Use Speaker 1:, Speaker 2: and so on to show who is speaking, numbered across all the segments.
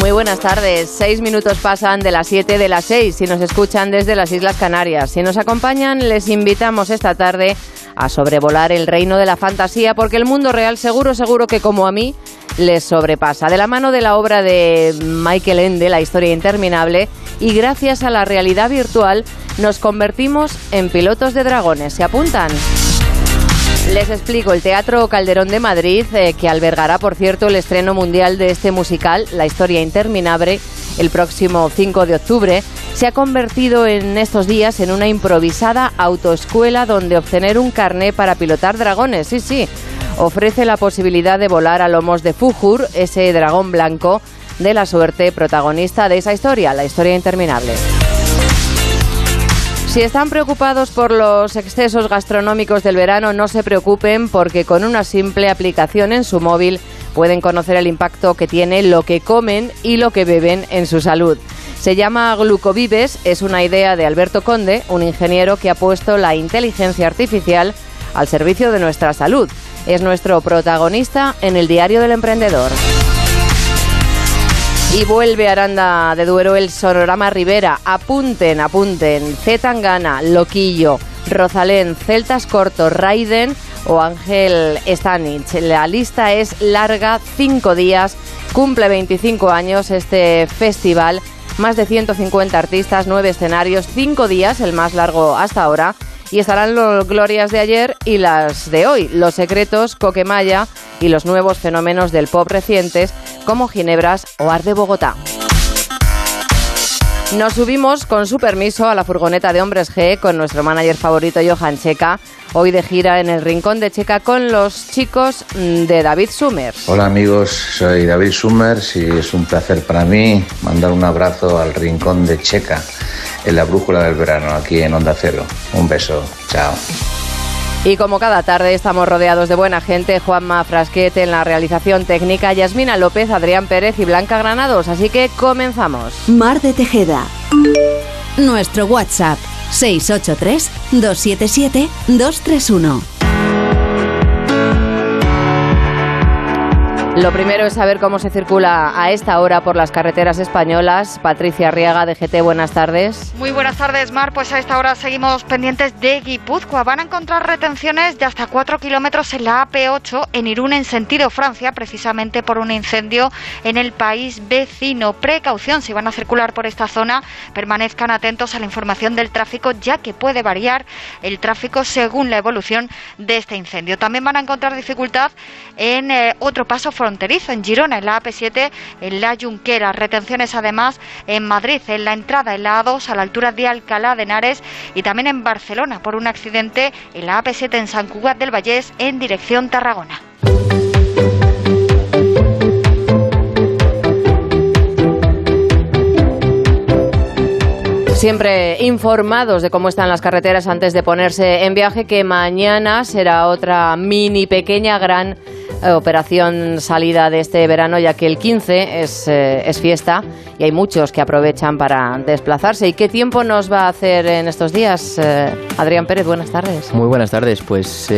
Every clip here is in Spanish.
Speaker 1: Muy buenas tardes. Seis minutos pasan de las siete de las seis si nos escuchan desde las Islas Canarias. Si nos acompañan, les invitamos esta tarde a sobrevolar el reino de la fantasía porque el mundo real seguro, seguro que como a mí les sobrepasa. De la mano de la obra de Michael Ende, La historia interminable, y gracias a la realidad virtual nos convertimos en pilotos de dragones. ¿Se apuntan? Les explico, el Teatro Calderón de Madrid, eh, que albergará, por cierto, el estreno mundial de este musical, La historia interminable, el próximo 5 de octubre, se ha convertido en estos días en una improvisada autoescuela donde obtener un carné para pilotar dragones. Sí, sí, ofrece la posibilidad de volar a lomos de Fujur, ese dragón blanco de la suerte protagonista de esa historia, la historia interminable. Si están preocupados por los excesos gastronómicos del verano, no se preocupen porque con una simple aplicación en su móvil pueden conocer el impacto que tiene lo que comen y lo que beben en su salud. Se llama Glucovives, es una idea de Alberto Conde, un ingeniero que ha puesto la inteligencia artificial al servicio de nuestra salud. Es nuestro protagonista en el Diario del Emprendedor. Y vuelve Aranda de Duero el Sonorama Rivera. Apunten, apunten. Zetangana, Loquillo, Rosalén, Celtas Corto, Raiden o Ángel Stanich. La lista es larga, cinco días. Cumple 25 años este festival. Más de 150 artistas, nueve escenarios, cinco días, el más largo hasta ahora y estarán los glorias de ayer y las de hoy, los secretos, Coquemaya y los nuevos fenómenos del pop recientes como Ginebras o Art de Bogotá. Nos subimos con su permiso a la furgoneta de Hombres G con nuestro manager favorito Johan Checa, hoy de gira en el Rincón de Checa con los chicos de David Summers.
Speaker 2: Hola amigos, soy David Summers y es un placer para mí mandar un abrazo al Rincón de Checa en la brújula del verano aquí en Onda Cero. Un beso, chao.
Speaker 1: Y como cada tarde estamos rodeados de buena gente, Juanma Frasquete en la realización técnica, Yasmina López, Adrián Pérez y Blanca Granados. Así que comenzamos.
Speaker 3: Mar de Tejeda. Nuestro WhatsApp 683 277 231.
Speaker 1: Lo primero es saber cómo se circula a esta hora por las carreteras españolas. Patricia Arriaga de GT, buenas tardes.
Speaker 4: Muy buenas tardes, Mar. Pues a esta hora seguimos pendientes de Guipúzcoa. Van a encontrar retenciones de hasta 4 kilómetros en la AP8 en Irún, en sentido Francia, precisamente por un incendio en el país vecino. Precaución, si van a circular por esta zona, permanezcan atentos a la información del tráfico, ya que puede variar el tráfico según la evolución de este incendio. También van a encontrar dificultad en eh, otro paso fronterizo, en Girona, en la AP7, en la Junquera. Retenciones además en Madrid, en la entrada en la A2 a la altura de Alcalá de Henares y también en Barcelona por un accidente en la AP7 en San Cugat del Vallés en dirección Tarragona.
Speaker 1: Siempre informados de cómo están las carreteras antes de ponerse en viaje, que mañana será otra mini, pequeña, gran operación salida de este verano, ya que el 15 es, eh, es fiesta y hay muchos que aprovechan para desplazarse. ¿Y qué tiempo nos va a hacer en estos días? Eh, Adrián Pérez, buenas tardes.
Speaker 5: Muy buenas tardes. Pues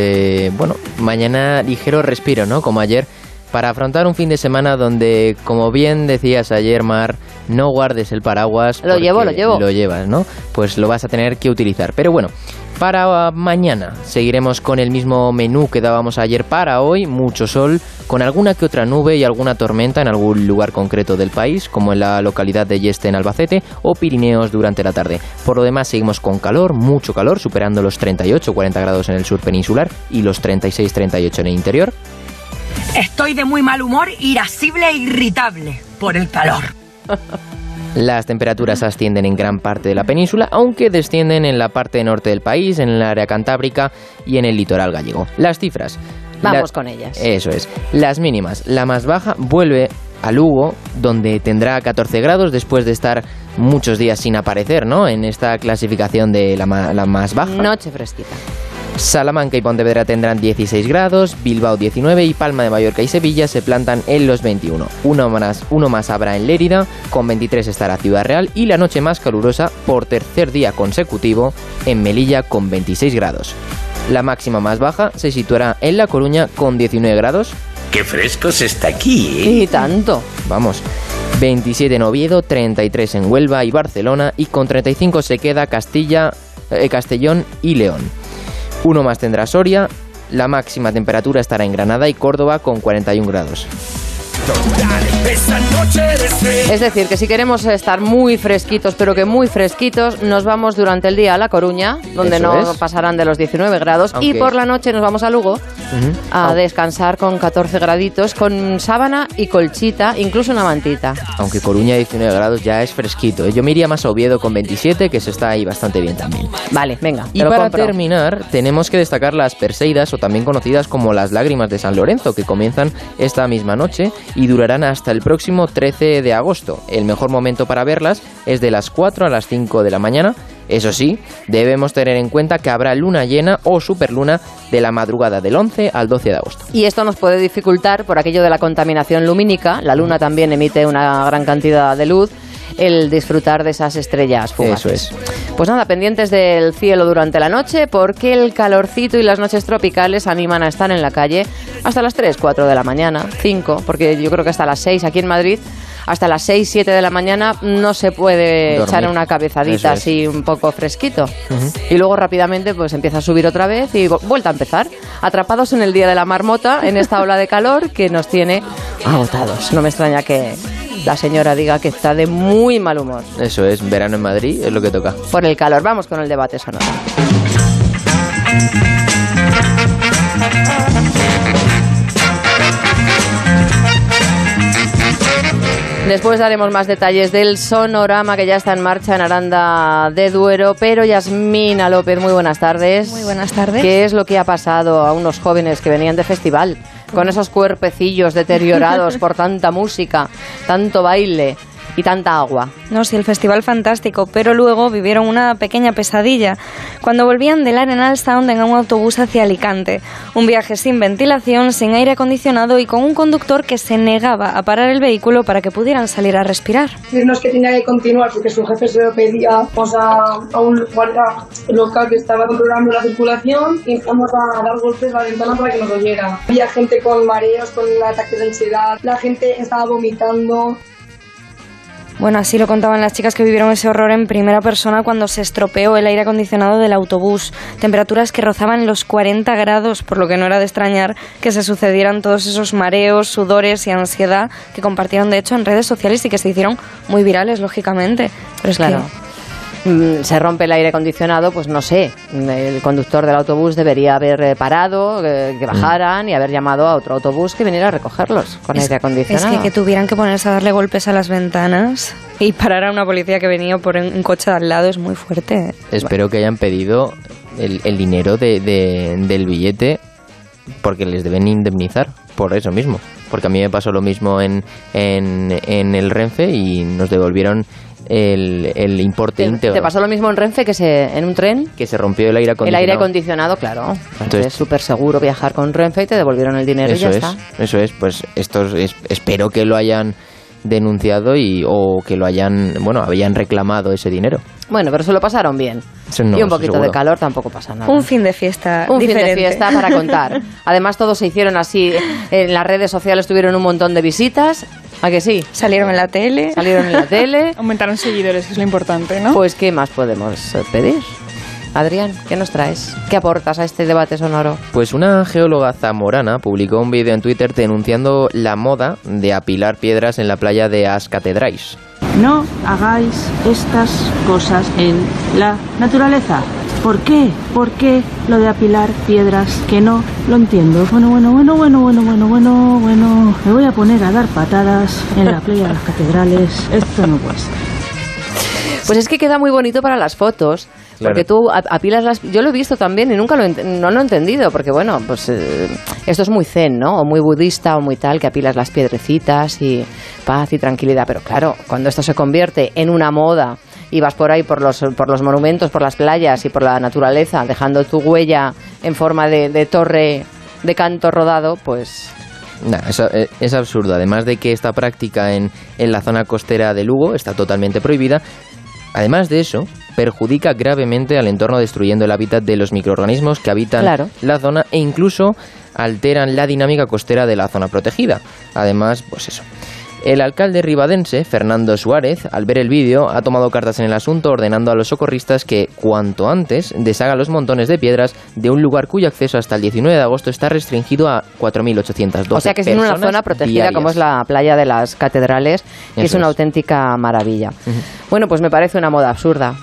Speaker 5: bueno, mañana ligero respiro, ¿no? Como ayer para afrontar un fin de semana donde, como bien decías ayer, Mar, no guardes el paraguas.
Speaker 1: Lo llevo, lo llevo.
Speaker 5: Lo llevas, ¿no? Pues lo vas a tener que utilizar. Pero bueno, para mañana seguiremos con el mismo menú que dábamos ayer para hoy, mucho sol, con alguna que otra nube y alguna tormenta en algún lugar concreto del país, como en la localidad de Yeste en Albacete o Pirineos durante la tarde. Por lo demás seguimos con calor, mucho calor, superando los 38-40 grados en el sur peninsular y los 36-38 en el interior.
Speaker 6: Estoy de muy mal humor, irascible e irritable por el calor.
Speaker 5: Las temperaturas ascienden en gran parte de la península, aunque descienden en la parte norte del país, en el área cantábrica y en el litoral gallego. Las cifras.
Speaker 1: Vamos
Speaker 5: La-
Speaker 1: con ellas.
Speaker 5: Eso es. Las mínimas. La más baja vuelve a Lugo, donde tendrá 14 grados después de estar muchos días sin aparecer, ¿no? En esta clasificación de la, ma- la más baja.
Speaker 1: Noche fresquita.
Speaker 5: Salamanca y Pontevedra tendrán 16 grados, Bilbao 19 y Palma de Mallorca y Sevilla se plantan en los 21. Uno más, uno más habrá en Lérida, con 23 estará Ciudad Real y la noche más calurosa por tercer día consecutivo en Melilla con 26 grados. La máxima más baja se situará en La Coruña con 19 grados,
Speaker 7: Qué fresco se está aquí, ¿eh?
Speaker 1: Y tanto.
Speaker 5: vamos, 27 en Oviedo, 33 en Huelva y Barcelona y con 35 se queda Castilla, eh, Castellón y León. Uno más tendrá Soria, la máxima temperatura estará en Granada y Córdoba con 41 grados.
Speaker 1: Es decir, que si queremos estar muy fresquitos, pero que muy fresquitos, nos vamos durante el día a La Coruña, donde
Speaker 5: Eso
Speaker 1: no
Speaker 5: es.
Speaker 1: pasarán de los 19 grados, y por la noche nos vamos a Lugo a descansar con 14 graditos, con sábana y colchita, incluso una mantita.
Speaker 5: Aunque Coruña 19 grados ya es fresquito. Yo me iría más a Oviedo con 27, que se está ahí bastante bien también.
Speaker 1: Vale, venga,
Speaker 5: Y
Speaker 1: te lo
Speaker 5: para
Speaker 1: compro.
Speaker 5: terminar, tenemos que destacar las Perseidas, o también conocidas como las lágrimas de San Lorenzo, que comienzan esta misma noche y durarán hasta el próximo 13 de agosto. El mejor momento para verlas es de las 4 a las 5 de la mañana. Eso sí, debemos tener en cuenta que habrá luna llena o superluna de la madrugada del 11 al 12 de agosto.
Speaker 1: Y esto nos puede dificultar por aquello de la contaminación lumínica. La luna también emite una gran cantidad de luz. El disfrutar de esas estrellas fugaces.
Speaker 5: Eso
Speaker 1: Pues nada, pendientes del cielo durante la noche, porque el calorcito y las noches tropicales animan a estar en la calle hasta las 3, 4 de la mañana, 5, porque yo creo que hasta las 6 aquí en Madrid, hasta las 6, 7 de la mañana no se puede
Speaker 5: Dormir.
Speaker 1: echar una cabezadita
Speaker 5: es.
Speaker 1: así un poco fresquito. Y luego rápidamente pues empieza a subir otra vez y vu- vuelta a empezar. Atrapados en el día de la marmota, en esta ola de calor que nos tiene agotados. No me extraña que la señora diga que está de muy mal humor
Speaker 5: Eso es, verano en Madrid, es lo que toca.
Speaker 1: por el calor. Vamos con el debate sonoro. Después daremos más detalles del sonorama que ya está en marcha en Aranda de Duero. Pero Yasmina López, muy buenas tardes.
Speaker 8: Muy buenas tardes.
Speaker 1: ¿Qué es lo que ha pasado a unos jóvenes que venían de festival con esos cuerpecillos deteriorados por tanta música, tanto baile y tanta agua?
Speaker 8: No, sí, el festival fantástico, pero luego vivieron una pequeña pesadilla cuando volvían del Arenal Sound en un autobús hacia Alicante. Un viaje sin ventilación, sin aire acondicionado y con un conductor que se negaba a parar el vehículo para que pudieran salir a respirar.
Speaker 9: decirnos que tenía que continuar porque su jefe se lo pedía Vamos a, a un guardia local que estaba controlando la circulación y empezamos a dar golpes a la ventana para que nos oyera. Había gente con mareos, con ataques de ansiedad, la gente estaba vomitando.
Speaker 8: Bueno, así lo contaban las chicas que vivieron ese horror en primera persona cuando se estropeó el aire acondicionado del autobús. Temperaturas que rozaban los 40 grados, por lo que no era de extrañar que se sucedieran todos esos mareos, sudores y ansiedad que compartieron de hecho en redes sociales y que se hicieron muy virales, lógicamente. Pero es
Speaker 1: Claro. Se rompe el aire acondicionado, pues no sé. El conductor del autobús debería haber eh, parado, eh, que bajaran y haber llamado a otro autobús que viniera a recogerlos con
Speaker 8: es,
Speaker 1: aire
Speaker 8: es
Speaker 1: acondicionado.
Speaker 8: que, que tuvieran que ponerse a darle golpes a las ventanas y parar a una policía que venía por un coche de al lado es muy fuerte.
Speaker 5: Espero que hayan pedido el, el dinero de, de- del billete porque les deben indemnizar por eso mismo. Porque a mí me pasó lo mismo en, en, en el Renfe y nos devolvieron el, el importe
Speaker 1: ¿Te,
Speaker 5: íntegro.
Speaker 1: te pasó lo mismo en Renfe que se, en un tren?
Speaker 5: Que se rompió el aire
Speaker 1: El
Speaker 5: acondicionado.
Speaker 1: aire acondicionado, claro.
Speaker 5: Entonces-
Speaker 1: es súper seguro viajar con Renfe y te devolvieron el dinero
Speaker 5: Eso
Speaker 1: y ya
Speaker 5: es,
Speaker 1: está.
Speaker 5: eso es. Pues estos es- espero que lo hayan denunciado y o que lo hayan, bueno, habían reclamado ese dinero.
Speaker 1: Bueno, pero se lo pasaron bien.
Speaker 5: Eso no,
Speaker 1: y un poquito
Speaker 5: seguro.
Speaker 1: de calor tampoco pasa nada.
Speaker 8: Un fin de fiesta
Speaker 1: Un fin de
Speaker 8: diferente.
Speaker 1: fiesta para contar. Además, todos se hicieron así. En las redes sociales tuvieron un montón de visitas. ¿A que sí?
Speaker 8: Salieron en la tele.
Speaker 1: Salieron en la tele.
Speaker 10: Aumentaron seguidores, que es lo importante, ¿no?
Speaker 1: Pues, ¿qué más podemos eh, pedir? Adrián, ¿qué nos traes? ¿Qué aportas a este debate sonoro?
Speaker 5: Pues una geóloga zamorana publicó un vídeo en Twitter denunciando la moda de apilar piedras en la playa de As Catedrais.
Speaker 11: No hagáis estas cosas en la naturaleza. ¿Por qué? ¿Por qué lo de apilar piedras? Que no lo entiendo. Bueno, bueno, bueno, bueno, bueno, bueno, bueno, bueno. Me voy a poner a dar patadas en la playa de las catedrales. Esto no puede ser.
Speaker 1: Pues es que queda muy bonito para las fotos.
Speaker 5: Claro.
Speaker 1: Porque tú apilas las... Yo lo he visto también y nunca lo, ent- no lo he entendido, porque bueno, pues eh, esto es muy zen, ¿no? O muy budista o muy tal, que apilas las piedrecitas y paz y tranquilidad. Pero claro, cuando esto se convierte en una moda y vas por ahí por los, por los monumentos, por las playas y por la naturaleza, dejando tu huella en forma de, de torre de canto rodado, pues
Speaker 5: Nah, eso, eh, es absurdo. Además de que esta práctica en, en la zona costera de Lugo está totalmente prohibida, además de eso, perjudica gravemente al entorno destruyendo el hábitat de los microorganismos que habitan
Speaker 1: Claro.
Speaker 5: la zona e incluso alteran la dinámica costera de la zona protegida. Además, pues eso. El alcalde ribadense, Fernando Suárez, al ver el vídeo, ha tomado cartas en el asunto ordenando a los socorristas que, cuanto antes, deshagan los montones de piedras de un lugar cuyo acceso hasta el 19 de agosto está restringido a 4.812
Speaker 1: O sea que es en una zona protegida
Speaker 5: diarias.
Speaker 1: como es la playa de las catedrales, que es una
Speaker 5: es.
Speaker 1: auténtica maravilla. Bueno, pues me parece una moda absurda.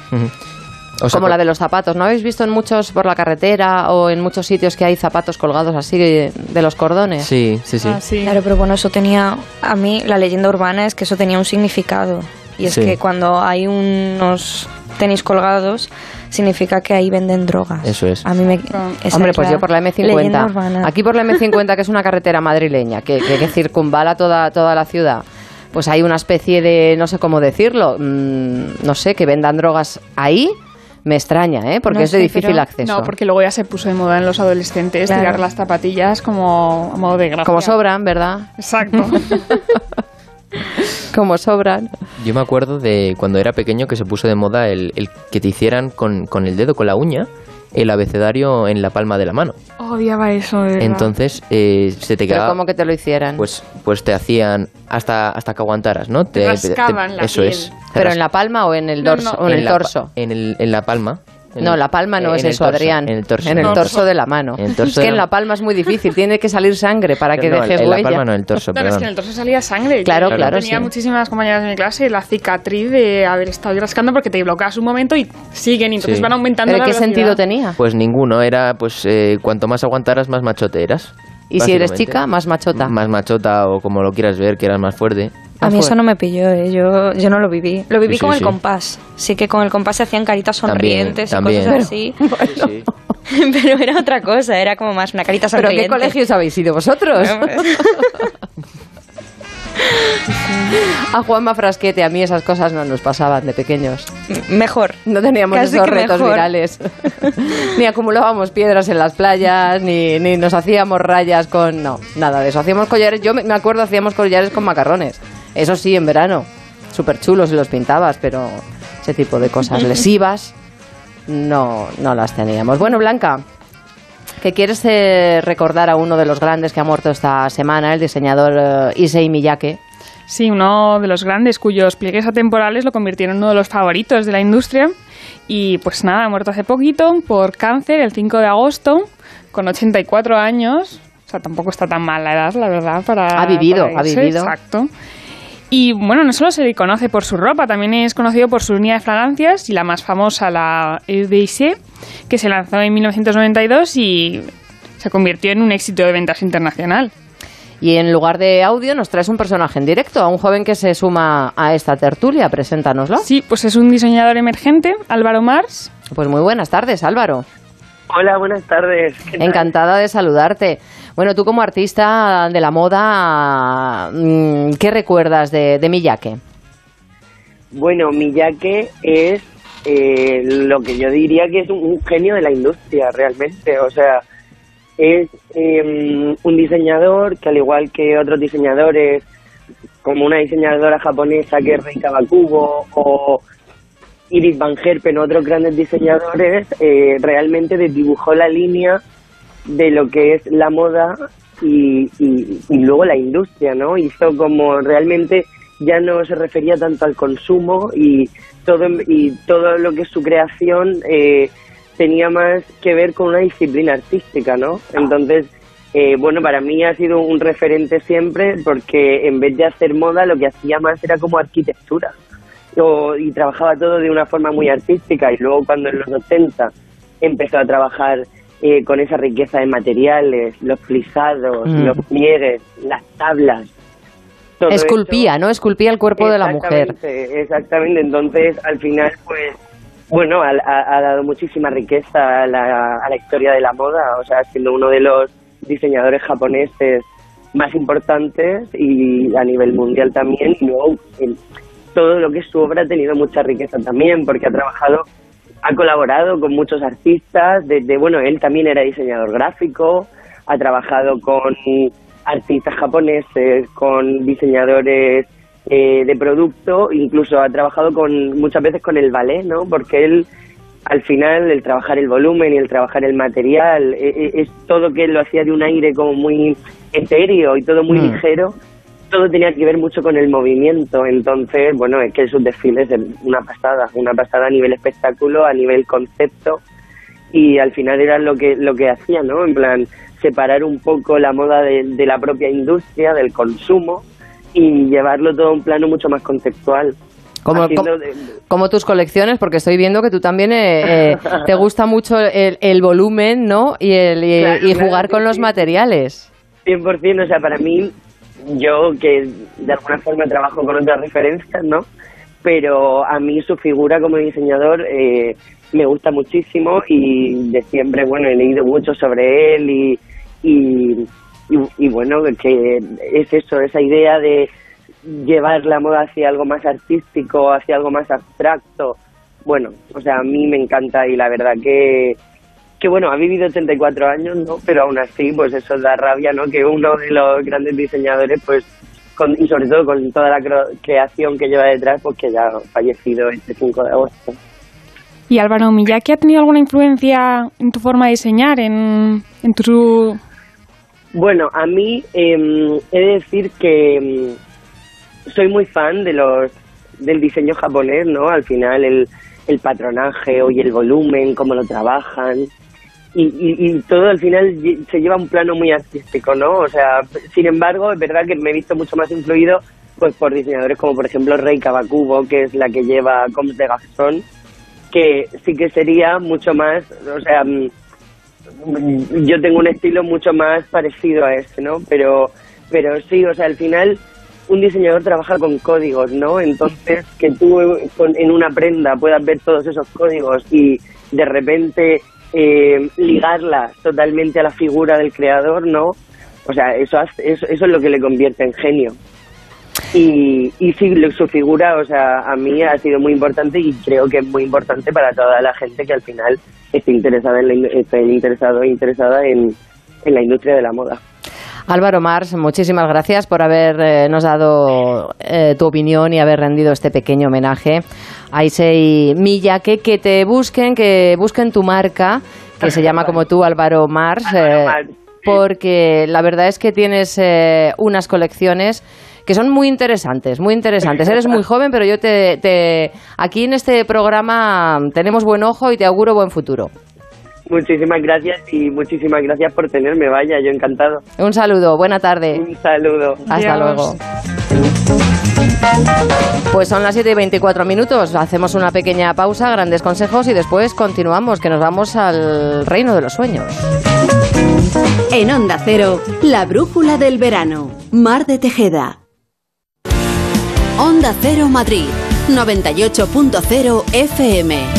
Speaker 5: O sea,
Speaker 1: como la de los zapatos. ¿No habéis visto en muchos por la carretera o en muchos sitios que hay zapatos colgados así de, de los cordones?
Speaker 5: Sí, sí, sí.
Speaker 8: Claro, pero bueno, eso tenía. A mí, la leyenda urbana es que eso tenía un significado. Y es
Speaker 1: Sí.
Speaker 8: que cuando hay unos tenis colgados, significa que ahí venden drogas.
Speaker 5: Eso es.
Speaker 8: A mí me.
Speaker 1: Hombre,
Speaker 8: es
Speaker 1: pues yo por la
Speaker 8: leyenda
Speaker 1: M50.
Speaker 8: urbana.
Speaker 1: Aquí por la M50, que es una carretera madrileña que, que, que circunvala toda, toda la ciudad, pues hay una especie de, no sé cómo decirlo, mm, no sé, que vendan drogas ahí. Me extraña, ¿eh? Porque
Speaker 10: No
Speaker 1: es de
Speaker 10: sé,
Speaker 1: difícil
Speaker 10: pero-
Speaker 1: acceso.
Speaker 10: No, porque luego ya se puso de moda en los adolescentes
Speaker 1: Claro.
Speaker 10: tirar las zapatillas como a modo de gracia.
Speaker 1: Como sobran, ¿verdad?
Speaker 10: Exacto.
Speaker 1: Como sobran.
Speaker 5: Yo me acuerdo de cuando era pequeño que se puso de moda el, el que te hicieran con, con el dedo, con la uña, el abecedario en la palma de la mano.
Speaker 10: Odiaba eso, de verdad.
Speaker 5: Entonces eh, se te
Speaker 1: Pero
Speaker 5: quedaba...
Speaker 1: como que te lo hicieran.
Speaker 5: Pues, pues te hacían hasta, hasta que aguantaras, ¿no?
Speaker 10: Te rascaban la
Speaker 5: Eso
Speaker 10: piel.
Speaker 5: es. Te
Speaker 1: Pero en la palma o en el dorso
Speaker 10: no.
Speaker 1: o en, el
Speaker 5: la
Speaker 1: torso.
Speaker 5: En, el, en la palma.
Speaker 1: No, la palma no es
Speaker 5: el
Speaker 1: eso,
Speaker 5: torso,
Speaker 1: Adrián.
Speaker 5: En el torso.
Speaker 1: En el torso de la mano.
Speaker 5: En el torso
Speaker 1: es que en
Speaker 5: la-
Speaker 1: palma es muy difícil, tiene que salir sangre para que
Speaker 5: No,
Speaker 1: dejes
Speaker 5: en la palma no, en el torso,
Speaker 10: Claro, es que en el torso salía sangre.
Speaker 1: Claro, claro,
Speaker 10: Tenía
Speaker 1: sí.
Speaker 10: muchísimas compañeras de mi clase la cicatriz de haber estado rascando porque te bloqueas un momento y siguen y entonces
Speaker 5: Sí.
Speaker 10: van aumentando
Speaker 1: ¿Pero
Speaker 10: la
Speaker 1: qué
Speaker 10: velocidad.
Speaker 1: sentido tenía?
Speaker 5: Pues ninguno, era pues eh, cuanto más aguantaras, más machote eras.
Speaker 1: Y si eres chica, más machota.
Speaker 5: Más machota o como lo quieras ver, que eras más fuerte.
Speaker 8: A mí eso no me pilló, ¿eh? yo, yo no lo viví. Lo viví
Speaker 5: Sí, sí,
Speaker 8: con el
Speaker 5: sí.
Speaker 8: compás. Sí que con el compás se hacían caritas sonrientes
Speaker 5: también.
Speaker 8: y cosas así.
Speaker 5: Sí.
Speaker 8: Pero era otra cosa, era como más una carita
Speaker 1: ¿Pero
Speaker 8: sonriente.
Speaker 1: qué colegios habéis ido vosotros? A Juanma Frasquete, a mí esas cosas no nos pasaban de pequeños.
Speaker 8: Mejor.
Speaker 1: No teníamos
Speaker 8: Casi
Speaker 1: esos retos
Speaker 8: mejor.
Speaker 1: virales. ni acumulábamos piedras en las playas, ni, ni nos hacíamos rayas con... No, nada de eso. Hacíamos collares, yo me me acuerdo, hacíamos collares con macarrones. Eso sí, en verano. Súper chulos y los pintabas, pero ese tipo de cosas lesivas no, no las teníamos. Bueno, Blanca, que quieres eh, recordar a uno de los grandes que ha muerto esta semana, el diseñador eh, Issei Miyake.
Speaker 10: Sí, uno de los grandes cuyos pliegues atemporales lo convirtieron en uno de los favoritos de la industria. Y pues nada, ha muerto hace poquito por cáncer el 5 de agosto, con 84 años. O sea, tampoco está tan mal la edad, la verdad, para...
Speaker 1: Ha vivido,
Speaker 10: para
Speaker 1: ha vivido.
Speaker 10: Exacto. Y bueno, no solo se le conoce por su ropa, también es conocido por su línea de fragancias y la más famosa, la EDC, que se lanzó en 1992 y se convirtió en un éxito de ventas internacional.
Speaker 1: Y en lugar de audio nos traes un personaje en directo, a un joven que se suma a esta tertulia. Preséntanoslo.
Speaker 10: Sí, pues es un diseñador emergente, Álvaro Mars.
Speaker 1: Pues muy buenas tardes, Álvaro.
Speaker 12: Hola, buenas tardes.
Speaker 1: Encantada de saludarte. Bueno, tú como artista de la moda, mm, ¿qué recuerdas de, Miyake?
Speaker 12: Bueno, Miyake es eh, lo que yo diría que es un, genio de la industria, realmente. O sea, es eh, un diseñador que al igual que otros diseñadores, como una diseñadora japonesa que es Rei Kawakubo o Iris Van Herpen, otros grandes diseñadores, eh, realmente desdibujó la línea de lo que es la moda y, y- luego la industria, ¿no? Hizo como realmente ya no se refería tanto al consumo y todo y todo lo que es su creación eh, tenía más que ver con una disciplina artística, ¿no? Entonces, eh, bueno, para mí ha sido un referente siempre porque en vez de hacer moda lo que hacía más era como arquitectura y trabajaba todo de una forma muy artística y luego cuando en los 80 empezó a trabajar eh, con esa riqueza de materiales, los plisados,
Speaker 1: Mm.
Speaker 12: los pliegues, las tablas. todo
Speaker 1: Esculpía, ¿no? Esculpía el cuerpo de la mujer.
Speaker 12: Exactamente, entonces al final pues bueno, ha, ha- ha dado muchísima riqueza a la, a la historia de la moda, o sea, siendo uno de los diseñadores japoneses más importantes y a nivel mundial también, y luego el- todo lo que es su obra ha tenido mucha riqueza también, porque ha trabajado, ha colaborado con muchos artistas, desde, bueno, él también era diseñador gráfico, ha trabajado con artistas japoneses, con diseñadores eh, de producto, incluso ha trabajado con muchas veces con el ballet, ¿no? Porque él al final el trabajar el volumen y el trabajar el material e- e- es todo que él lo hacía de un aire como muy etéreo y todo muy
Speaker 13: Mm.
Speaker 12: ligero todo tenía que ver mucho con el movimiento entonces bueno es que sus desfiles es una pasada una pasada a nivel espectáculo a nivel concepto y al final era lo que lo que hacía no en plan separar un poco la moda de, de la propia industria del consumo y llevarlo todo a un plano mucho más conceptual
Speaker 1: Como, como, tus colecciones, porque estoy viendo que tú también eh, eh, te gusta mucho el, el volumen, ¿no? Y, el, y,
Speaker 12: Claro,
Speaker 1: y
Speaker 12: claro
Speaker 1: jugar con los materiales.
Speaker 12: 100%, o sea, para mí, yo que de alguna forma trabajo con otras referencias, ¿no? Pero a mí su figura como diseñador eh, me gusta muchísimo y de siempre, bueno, he leído mucho sobre él y, y, y- y bueno, que es eso, esa idea de llevar la moda hacia algo más artístico, hacia algo más abstracto. Bueno, o sea, a mí me encanta y la verdad que, que bueno, ha vivido 84 años, ¿no? Pero aún así, pues eso da rabia, ¿no? Que uno de los grandes diseñadores, pues, con, y sobre todo con toda la creación que lleva detrás, pues que ya ha fallecido este 5 de agosto.
Speaker 10: Y Álvaro Miyake ha tenido alguna influencia en tu forma de diseñar, en, en tu...
Speaker 12: Bueno, a mí em, he de decir que em, soy muy fan de los del diseño japonés, ¿no? Al final el, el patronaje y el volumen, cómo lo trabajan y, y, y todo al final se lleva a un plano muy artístico, ¿no? O sea, sin embargo, es verdad que me he visto mucho más influido pues por diseñadores como por ejemplo Rei Kawakubo, que es la que lleva Coms de Garçon, que sí que sería mucho más, o sea, mm, yo tengo un estilo mucho más parecido a ese, ¿no? Pero, pero sí, o sea, al final un diseñador trabaja con códigos, ¿no? Entonces, que tú en una prenda puedas ver todos esos códigos y de repente eh, ligarlas totalmente a la figura del creador, ¿no? O sea, eso, eso, eso es lo que le convierte en genio. Y, y sí, su figura, o sea, a mí ha sido muy importante y creo que es muy importante para toda la gente que al final esté interesada en la, esté interesado e interesada en la industria de la moda.
Speaker 1: Álvaro Mars, muchísimas gracias por habernos dado eh, tu opinión y haber rendido este pequeño homenaje a Issei Miyake. Que te busquen, que busquen tu marca, que se llama como tú, Álvaro Mars, eh, porque la verdad es que tienes eh, unas colecciones que son muy interesantes, muy interesantes. Eres muy joven, pero yo te, te aquí en este programa tenemos buen ojo y te auguro buen futuro.
Speaker 12: Muchísimas gracias y muchísimas gracias por tenerme, vaya, yo encantado.
Speaker 1: Un saludo, buena tarde.
Speaker 12: Un saludo.
Speaker 1: Hasta luego. Pues son las 7 y 24 minutos. Hacemos una pequeña pausa, grandes consejos y después continuamos, que nos vamos al reino de los sueños.
Speaker 3: En Onda Cero, la brújula del verano. Mar de Tejeda. Onda Cero Madrid, 98.0 FM.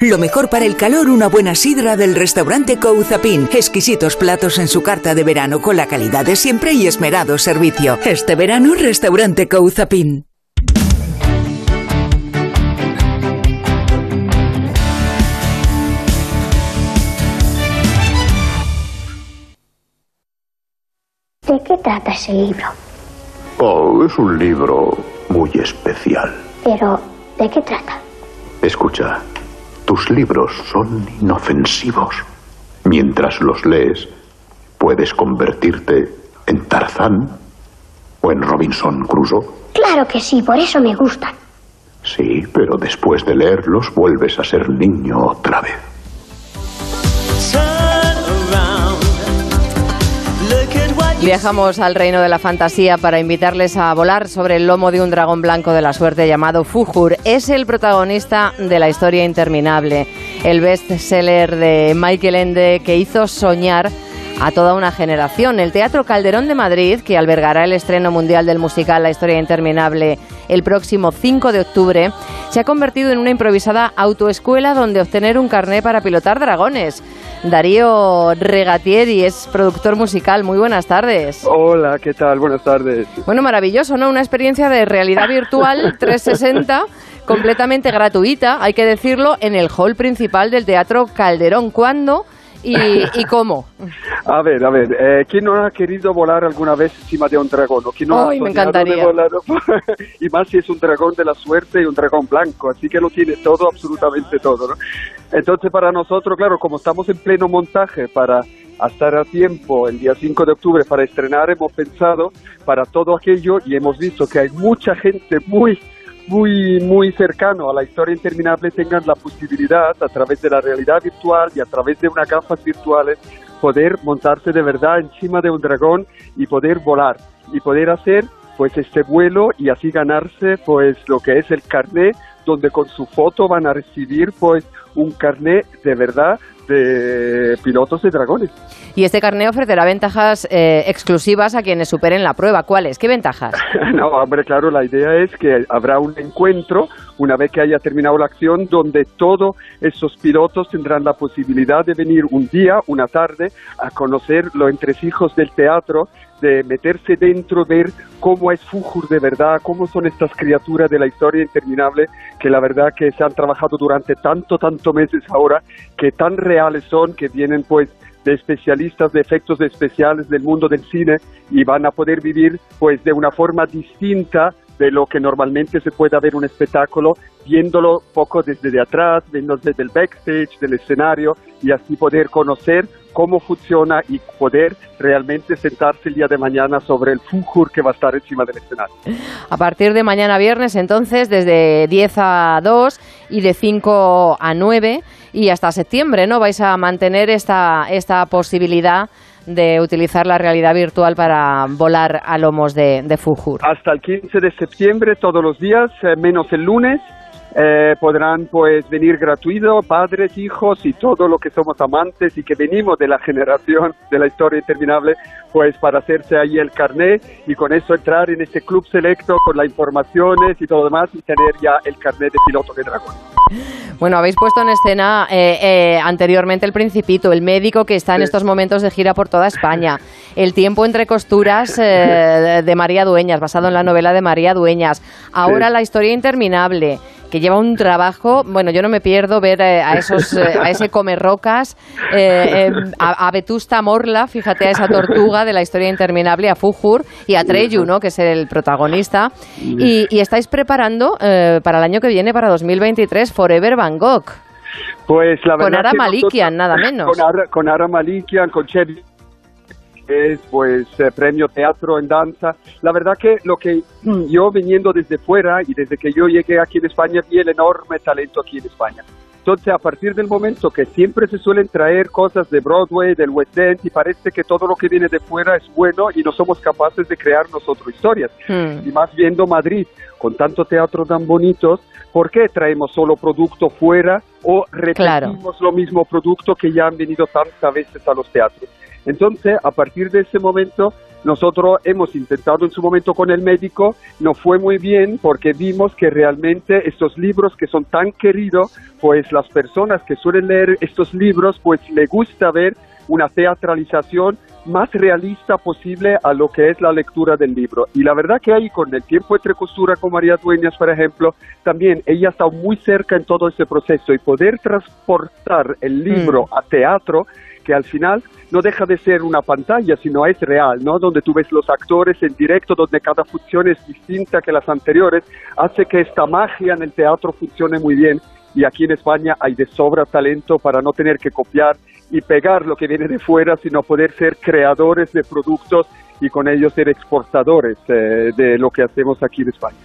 Speaker 14: Lo mejor para el calor, una buena sidra del restaurante Couzapin. Exquisitos platos en su carta de verano con la calidad de siempre y esmerado servicio. Este verano, restaurante Couzapin.
Speaker 15: ¿De qué trata ese libro?
Speaker 16: Oh, es un libro muy especial.
Speaker 15: Pero, ¿de qué trata?
Speaker 16: Escucha, tus libros son inofensivos. Mientras los lees, puedes convertirte en Tarzán o en Robinson Crusoe.
Speaker 15: Claro que sí, por eso me gustan.
Speaker 16: Sí, pero después de leerlos vuelves a ser niño otra vez.
Speaker 1: Viajamos al reino de la fantasía para invitarles a volar sobre el lomo de un dragón blanco de la suerte llamado Fujur. Es el protagonista de la historia interminable, el bestseller de Michael Ende que hizo soñar a toda una generación. El Teatro Calderón de Madrid, que albergará el estreno mundial del musical La historia interminable el próximo 5 de octubre, se ha convertido en una improvisada autoescuela donde obtener un carné para pilotar dragones. Darío Regatieri es productor musical. Muy buenas tardes.
Speaker 17: Hola, ¿qué tal? Buenas tardes.
Speaker 1: Bueno, maravilloso, ¿no? Una experiencia de realidad virtual 360 completamente gratuita, hay que decirlo, en el hall principal del Teatro Calderón. ¿Cuándo? ¿Y, y cómo?
Speaker 17: A ver, a ver, eh, ¿quién no ha querido volar alguna vez encima de un dragón? ¿O quién no ha
Speaker 1: Ay, me
Speaker 17: soñado de
Speaker 1: encantaría.
Speaker 17: volar? y más si es un dragón de la suerte y un dragón blanco, así que lo tiene todo, absolutamente todo, ¿no? Entonces para nosotros, claro, como estamos en pleno montaje para estar a tiempo el día 5 de octubre para estrenar, hemos pensado para todo aquello y hemos visto que hay mucha gente muy muy, muy cercano a la historia interminable tengan la posibilidad a través de la realidad virtual y a través de unas gafas virtuales poder montarse de verdad encima de un dragón y poder volar y poder hacer pues este vuelo y así ganarse pues lo que es el carné donde con su foto van a recibir pues un carné de verdad de pilotos de dragones.
Speaker 1: Y este carné ofrecerá ventajas eh, exclusivas a quienes superen la prueba. ¿Cuáles? ¿Qué ventajas?
Speaker 17: No, hombre, claro, la idea es que habrá un encuentro una vez que haya terminado la acción donde todos esos pilotos tendrán la posibilidad de venir un día, una tarde, a conocer los entresijos del teatro, de meterse dentro, ver cómo es Fujur de verdad, cómo son estas criaturas de la historia interminable que la verdad que se han trabajado durante tanto, tanto meses ahora, que tan reales son, que vienen pues de especialistas de efectos especiales del mundo del cine y van a poder vivir pues de una forma distinta de lo que normalmente se puede ver un espectáculo, viéndolo poco desde de atrás, viendo desde el backstage, del escenario, y así poder conocer cómo funciona y poder realmente sentarse el día de mañana sobre el Fujur que va a estar encima del escenario.
Speaker 1: A partir de mañana viernes, entonces, desde 10 a 2 y de 5 a 9 y hasta septiembre, ¿no? Vais a mantener esta, esta posibilidad de utilizar la realidad virtual para volar a lomos de, de Fujur.
Speaker 17: Hasta el 15 de septiembre, todos los días, eh, menos el lunes, eh, podrán pues venir gratuito, padres, hijos y todo lo que somos amantes y que venimos de la generación de la historia interminable, pues para hacerse ahí el carnet y con eso entrar en ese club selecto con las informaciones y todo demás y tener ya el carnet de piloto de dragón.
Speaker 1: Bueno, habéis puesto en escena eh, eh, anteriormente el Principito, el médico que está en
Speaker 17: Sí.
Speaker 1: estos momentos de gira por toda España, el tiempo entre costuras eh, de María Dueñas, basado en la novela de María Dueñas, ahora
Speaker 17: Sí.
Speaker 1: la historia interminable, que lleva un trabajo, bueno, yo no me pierdo ver eh, a esos, eh, a ese come rocas, eh, eh, a, Vetusta Morla, fíjate a esa tortuga de la historia interminable, a Fujur y a Treyu, ¿no? que es el protagonista, y, y estáis preparando eh, para el año que viene, para 2023, Forever Van Gogh.
Speaker 17: Pues la
Speaker 1: Con
Speaker 17: verdad
Speaker 1: Ara
Speaker 17: que
Speaker 1: Malikian, nada menos.
Speaker 17: Con Ara, con Ara Malikian, con Chevy, es pues eh, premio teatro en danza. La verdad que lo que yo viniendo desde fuera y desde que yo llegué aquí en España vi el enorme talento aquí en España. Entonces, a partir del momento que siempre se suelen traer cosas de Broadway, del West End, y parece que todo lo que viene de fuera es bueno y no somos capaces de crear nosotros historias.
Speaker 1: Hmm.
Speaker 17: Y más viendo Madrid, con tanto teatro tan bonitos, ¿por qué traemos solo producto fuera o repetimos lo mismo producto que ya han venido tantas veces a los teatros? Entonces, a partir de ese momento, nosotros hemos intentado en su momento con el médico, no fue muy bien porque vimos que realmente estos libros que son tan queridos, pues las personas que suelen leer estos libros, pues le gusta ver una teatralización más realista posible a lo que es la lectura del libro. Y la verdad que ahí con el tiempo entre costura con María Dueñas, por ejemplo, también ella está muy cerca en todo ese proceso y poder transportar el libro a teatro, que al final no deja de ser una pantalla, sino es real, ¿no? Donde tú ves los actores en directo, donde cada función es distinta que las anteriores, hace que esta magia en el teatro funcione muy bien. Y aquí en España hay de sobra talento para no tener que copiar y pegar lo que viene de fuera, sino poder ser creadores de productos y con ellos ser exportadores eh, de lo que hacemos aquí en España.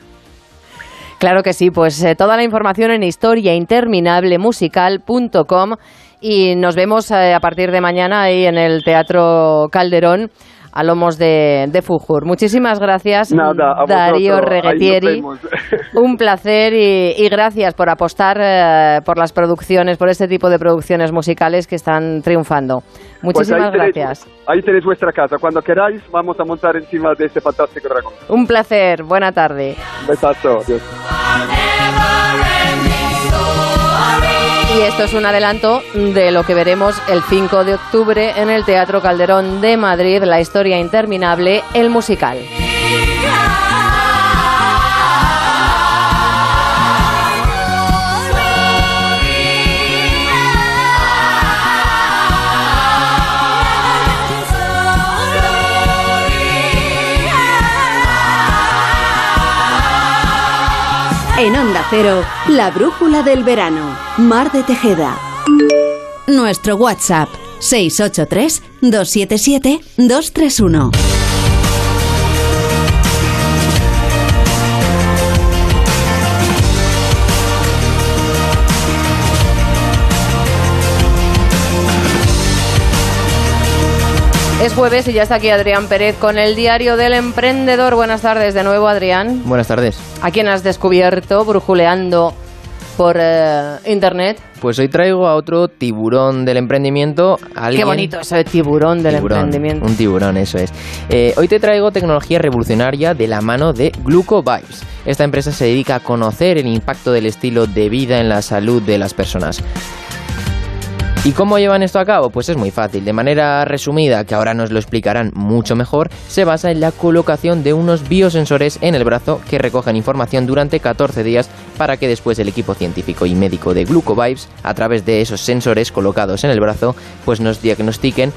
Speaker 1: Claro que sí, pues eh, toda la información en historiainterminablemusical.com y nos vemos eh, a partir de mañana ahí en el Teatro Calderón a lomos de, de Fujur. Muchísimas gracias,
Speaker 17: Nada, a
Speaker 1: Darío.
Speaker 17: Ahí
Speaker 1: Reguetieri. Un placer y, y gracias por apostar eh, por las producciones, por este tipo de producciones musicales que están triunfando.
Speaker 17: Pues
Speaker 1: Muchísimas
Speaker 17: ahí tenéis-
Speaker 1: gracias.
Speaker 17: Ahí tenéis vuestra casa. Cuando queráis, vamos a montar encima de este fantástico dragón.
Speaker 1: Un placer. Buena tarde.
Speaker 17: Un besazo. Adiós.
Speaker 1: Y esto es un adelanto de lo que veremos el 5 de octubre en el Teatro Calderón de Madrid, la historia interminable, el musical.
Speaker 3: En Onda Cero, la brújula del verano. Mar de Tejeda. Nuestro WhatsApp 683-277-231.
Speaker 1: Es jueves y ya está aquí Adrián Pérez con el diario del emprendedor. Buenas tardes de nuevo, Adrián.
Speaker 5: Buenas tardes.
Speaker 1: ¿A quién has descubierto brujuleando por eh, internet?
Speaker 5: Pues hoy traigo a otro tiburón del emprendimiento. alguien-
Speaker 1: Qué bonito eso de tiburón del
Speaker 5: Tiburón,
Speaker 1: emprendimiento.
Speaker 5: Un tiburón, eso es. Eh, hoy te traigo tecnología revolucionaria de la mano de GlucoVibes. Esta empresa se dedica a conocer el impacto del estilo de vida en la salud de las personas. ¿Y cómo llevan esto a cabo? Pues es muy fácil. De manera resumida, que ahora nos lo explicarán mucho mejor, se basa en la colocación de unos biosensores en el brazo que recogen información durante 14 días para que después el equipo científico y médico de GlucoVibes, a través de esos sensores colocados en el brazo, pues nos diagnostiquen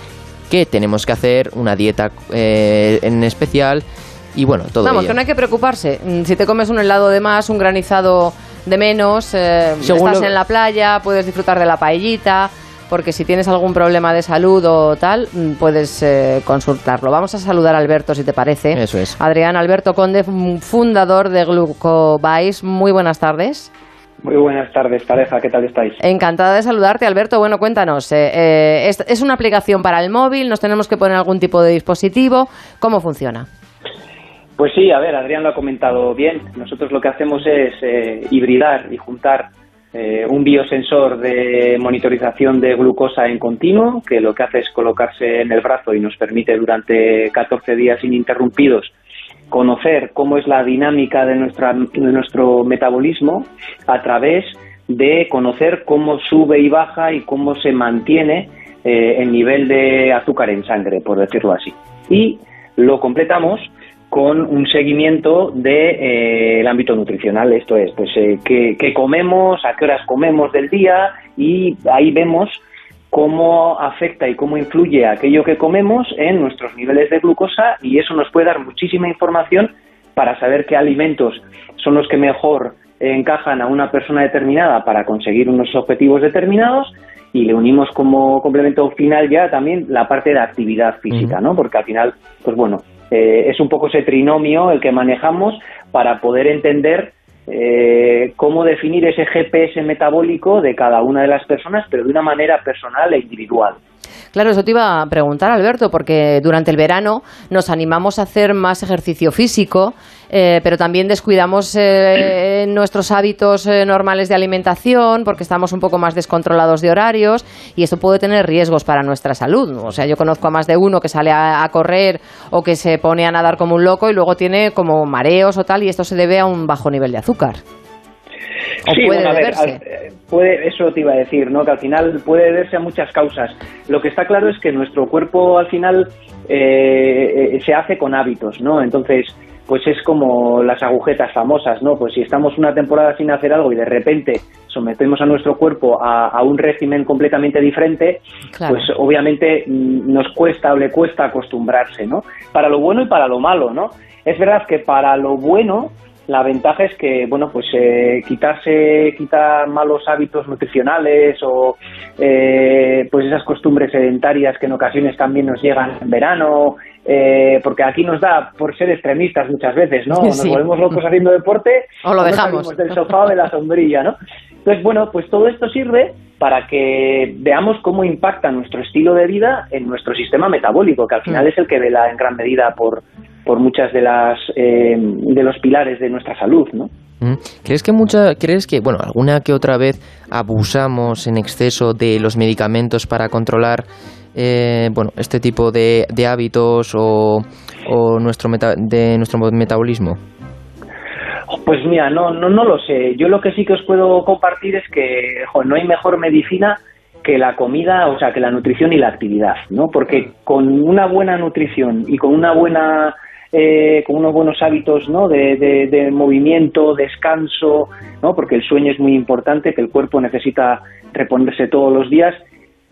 Speaker 5: qué tenemos que hacer, una dieta eh, en especial y bueno, todo
Speaker 1: Vamos,
Speaker 5: ello.
Speaker 1: que no hay que preocuparse. Mm, Si te comes un helado de más, un granizado de menos, eh, estás
Speaker 5: lo-
Speaker 1: en la playa, puedes disfrutar de la paellita, porque si tienes algún problema de salud o tal, mm, puedes eh, consultarlo. Vamos a saludar a Alberto, si te parece.
Speaker 5: Eso es.
Speaker 1: Adrián Alberto Conde, fundador de Glucovise. Muy buenas tardes.
Speaker 18: Muy buenas tardes, pareja, ¿qué tal estáis?
Speaker 1: Encantada de saludarte, Alberto. Bueno, cuéntanos, eh, eh, ¿es, es una aplicación para el móvil? ¿Nos tenemos que poner algún tipo de dispositivo? ¿Cómo funciona?
Speaker 18: Pues sí, a ver, Adrián lo ha comentado bien. Nosotros lo que hacemos es eh, hibridar y juntar eh, un biosensor de monitorización de glucosa en continuo, que lo que hace es colocarse en el brazo y nos permite durante 14 días ininterrumpidos conocer cómo es la dinámica de, nuestra, de nuestro metabolismo a través de conocer cómo sube y baja y cómo se mantiene eh, el nivel de azúcar en sangre, por decirlo así. Y lo completamos con un seguimiento del de, eh, ámbito nutricional, esto es, pues eh, qué, qué comemos, a qué horas comemos del día y ahí vemos cómo afecta y cómo influye aquello que comemos en nuestros niveles de glucosa y eso nos puede dar muchísima información para saber qué alimentos son los que mejor encajan a una persona determinada para conseguir unos objetivos determinados y le unimos como complemento final ya también la parte de actividad física, ¿no? Porque al final, pues bueno, eh, es un poco ese trinomio el que manejamos para poder entender eh, cómo definir ese GPS metabólico de cada una de las personas, pero de una manera personal e individual.
Speaker 1: Claro, eso te iba a preguntar, Alberto, porque durante el verano nos animamos a hacer más ejercicio físico, eh, pero también descuidamos eh, nuestros hábitos eh, normales de alimentación porque estamos un poco más descontrolados de horarios y esto puede tener riesgos para nuestra salud. O sea, yo conozco a más de uno que sale a, a correr o que se pone a nadar como un loco y luego tiene como mareos o tal y esto se debe a un bajo nivel de azúcar. ¿O
Speaker 18: sí,
Speaker 1: puede
Speaker 18: bueno, a ver, al- eh, puede, eso te iba a decir, ¿no? Que al final puede deberse a muchas causas. Lo que está claro es que nuestro cuerpo al final eh, eh, se hace con hábitos, ¿no? Entonces, pues es como las agujetas famosas, ¿no? Pues si estamos una temporada sin hacer algo y de repente sometemos a nuestro cuerpo a, a un régimen completamente diferente,
Speaker 1: Claro.
Speaker 18: pues obviamente mm, nos cuesta o le cuesta acostumbrarse, ¿no? Para lo bueno y para lo malo, ¿no? Es verdad que para lo bueno la ventaja es que, bueno, pues eh, quitarse, quitar malos hábitos nutricionales o eh, pues esas costumbres sedentarias que en ocasiones también nos llegan en verano, eh, porque aquí nos da por ser extremistas muchas veces, ¿no? Nos
Speaker 1: Sí.
Speaker 18: volvemos locos haciendo deporte
Speaker 1: O lo dejamos.
Speaker 18: del sofá o de la sombrilla, ¿no? Entonces, bueno, pues todo esto sirve para que veamos cómo impacta nuestro estilo de vida en nuestro sistema metabólico, que al final
Speaker 1: Mm.
Speaker 18: es el que vela en gran medida por, por muchas de las eh, de los pilares de nuestra salud, ¿no?
Speaker 5: Mm. ¿Crees que mucha, crees que, bueno, alguna que otra vez abusamos en exceso de los medicamentos para controlar, eh, bueno, este tipo de, hábitos o, o nuestro meta- de nuestro metabolismo?
Speaker 18: Pues mira, no, no, no lo sé. Yo lo que sí que os puedo compartir es que no hay mejor medicina que la comida, o sea, que la nutrición y la actividad, ¿no? Porque con una buena nutrición y con una buena eh, con unos buenos hábitos ¿no? de- de movimiento, descanso, ¿no? porque el sueño es muy importante, que el cuerpo necesita reponerse todos los días,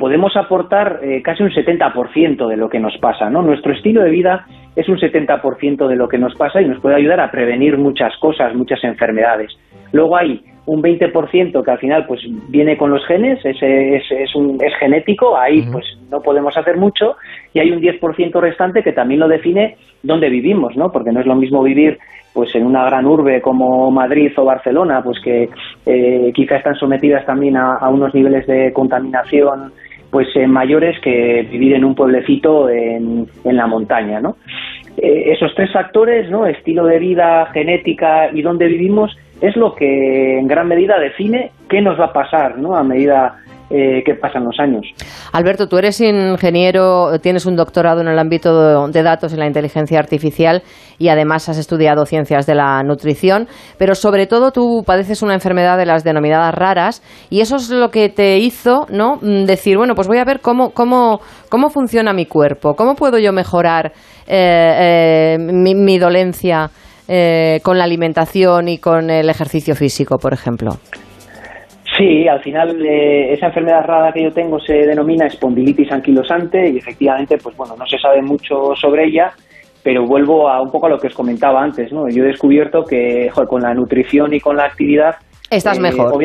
Speaker 18: podemos aportar eh, casi un 70% de lo que nos pasa. ¿no? Nuestro estilo de vida es un 70% de lo que nos pasa y nos puede ayudar a prevenir muchas cosas, muchas enfermedades. Luego hay un 20% que al final pues viene con los genes, ese es, es, un, es genético, ahí pues no podemos hacer mucho, y hay un 10% restante que también lo define dónde vivimos, ¿no? Porque no es lo mismo vivir pues en una gran urbe como Madrid o Barcelona, pues que eh, quizá están sometidas también a, a unos niveles de contaminación pues eh, mayores que vivir en un pueblecito en, en la montaña, ¿no? Eh, esos tres factores, ¿no? Estilo de vida, genética y dónde vivimos, es lo que en gran medida define qué nos va a pasar, ¿no? A medida eh, que pasan los años.
Speaker 1: Alberto, tú eres ingeniero, tienes un doctorado en el ámbito de, datos en la inteligencia artificial y además has estudiado ciencias de la nutrición, pero sobre todo tú padeces una enfermedad de las denominadas raras y eso es lo que te hizo, ¿no? Mm, Decir, bueno, pues voy a ver cómo cómo cómo funciona mi cuerpo, cómo puedo yo mejorar eh, eh, mi, mi dolencia eh, con la alimentación y con el ejercicio físico, por ejemplo.
Speaker 18: Sí, al final eh, esa enfermedad rara que yo tengo se denomina espondilitis anquilosante y efectivamente, pues bueno, no se sabe mucho sobre ella, pero vuelvo a un poco a lo que os comentaba antes, ¿no? Yo he descubierto que joder, con la nutrición y con la actividad
Speaker 1: Estás
Speaker 18: eh,
Speaker 1: mejor.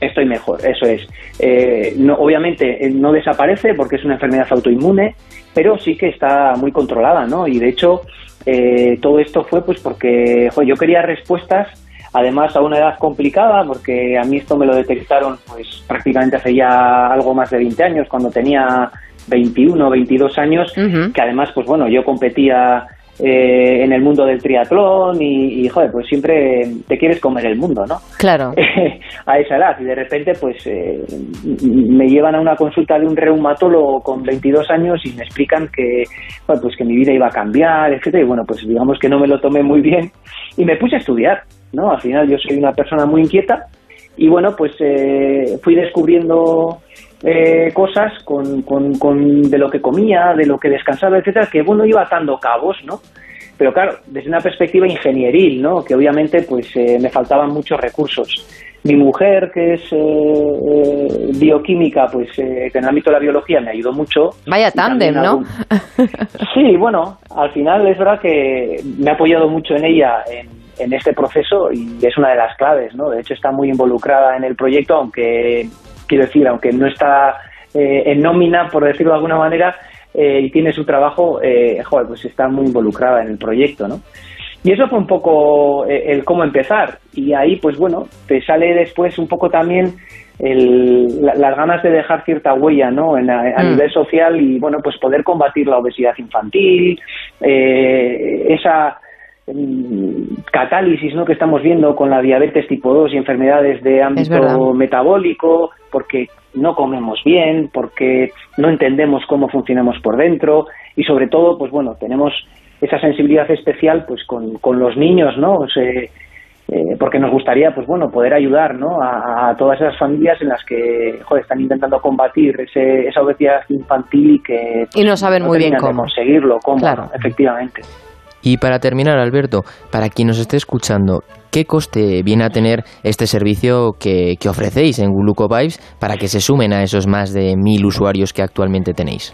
Speaker 18: estoy mejor, eso es. Eh, no, obviamente eh, no desaparece porque es una enfermedad autoinmune, pero sí que está muy controlada, ¿no? Y de hecho eh, todo esto fue pues porque joder, yo quería respuestas además a una edad complicada, porque a mí esto me lo detectaron pues prácticamente hace ya algo más de 20 años, cuando tenía 21 o 22 años, que además, pues bueno, yo competía eh, en el mundo del triatlón y, y, joder, pues siempre te quieres comer el mundo, ¿no?
Speaker 1: Claro.
Speaker 18: a esa edad y de repente pues eh, me llevan a una consulta de un reumatólogo con 22 años y me explican que bueno, pues que mi vida iba a cambiar, etcétera y bueno, pues digamos que no me lo tomé muy bien y me puse a estudiar, ¿no? Al final yo soy una persona muy inquieta y bueno, pues eh, fui descubriendo eh, cosas con, con, con de lo que comía, de lo que descansaba, etcétera, que bueno, iba atando cabos, ¿no? Pero claro, desde una perspectiva ingenieril, ¿no? Que obviamente pues eh, me faltaban muchos recursos. Mi mujer, que es eh, eh, bioquímica, pues eh, que en el ámbito de la biología me ayudó mucho.
Speaker 1: Vaya tándem, ¿no?
Speaker 18: Sí, bueno, al final es verdad que me ha apoyado mucho en ella en, en este proceso y es una de las claves, ¿no? De hecho está muy involucrada en el proyecto, aunque, quiero decir, aunque no está eh, en nómina, por decirlo de alguna manera, eh, y tiene su trabajo, eh, joder, pues está muy involucrada en el proyecto, ¿no? Y eso fue un poco eh, el cómo empezar. Y ahí, pues bueno, te sale después un poco también el, la- las ganas de dejar cierta huella ¿no? En, a, a
Speaker 1: Mm.
Speaker 18: nivel social y bueno pues poder combatir la obesidad infantil eh, esa catálisis ¿no? que estamos viendo con la diabetes tipo 2 y enfermedades de ámbito metabólico porque no comemos bien porque no entendemos cómo funcionamos por dentro y sobre todo pues bueno tenemos esa sensibilidad especial pues con, con los niños no O sea, eh, porque nos gustaría pues bueno poder ayudar ¿no? a, a todas esas familias en las que joder, están intentando combatir ese, esa obesidad infantil y que pues,
Speaker 1: Y no saben muy bien cómo.
Speaker 18: conseguirlo cómo
Speaker 1: Claro.
Speaker 18: efectivamente
Speaker 5: Y para terminar, Alberto, para quien nos esté escuchando, ¿qué coste viene a tener este servicio que, que ofrecéis en Glucovibes para que se sumen a esos más de mil usuarios que actualmente tenéis?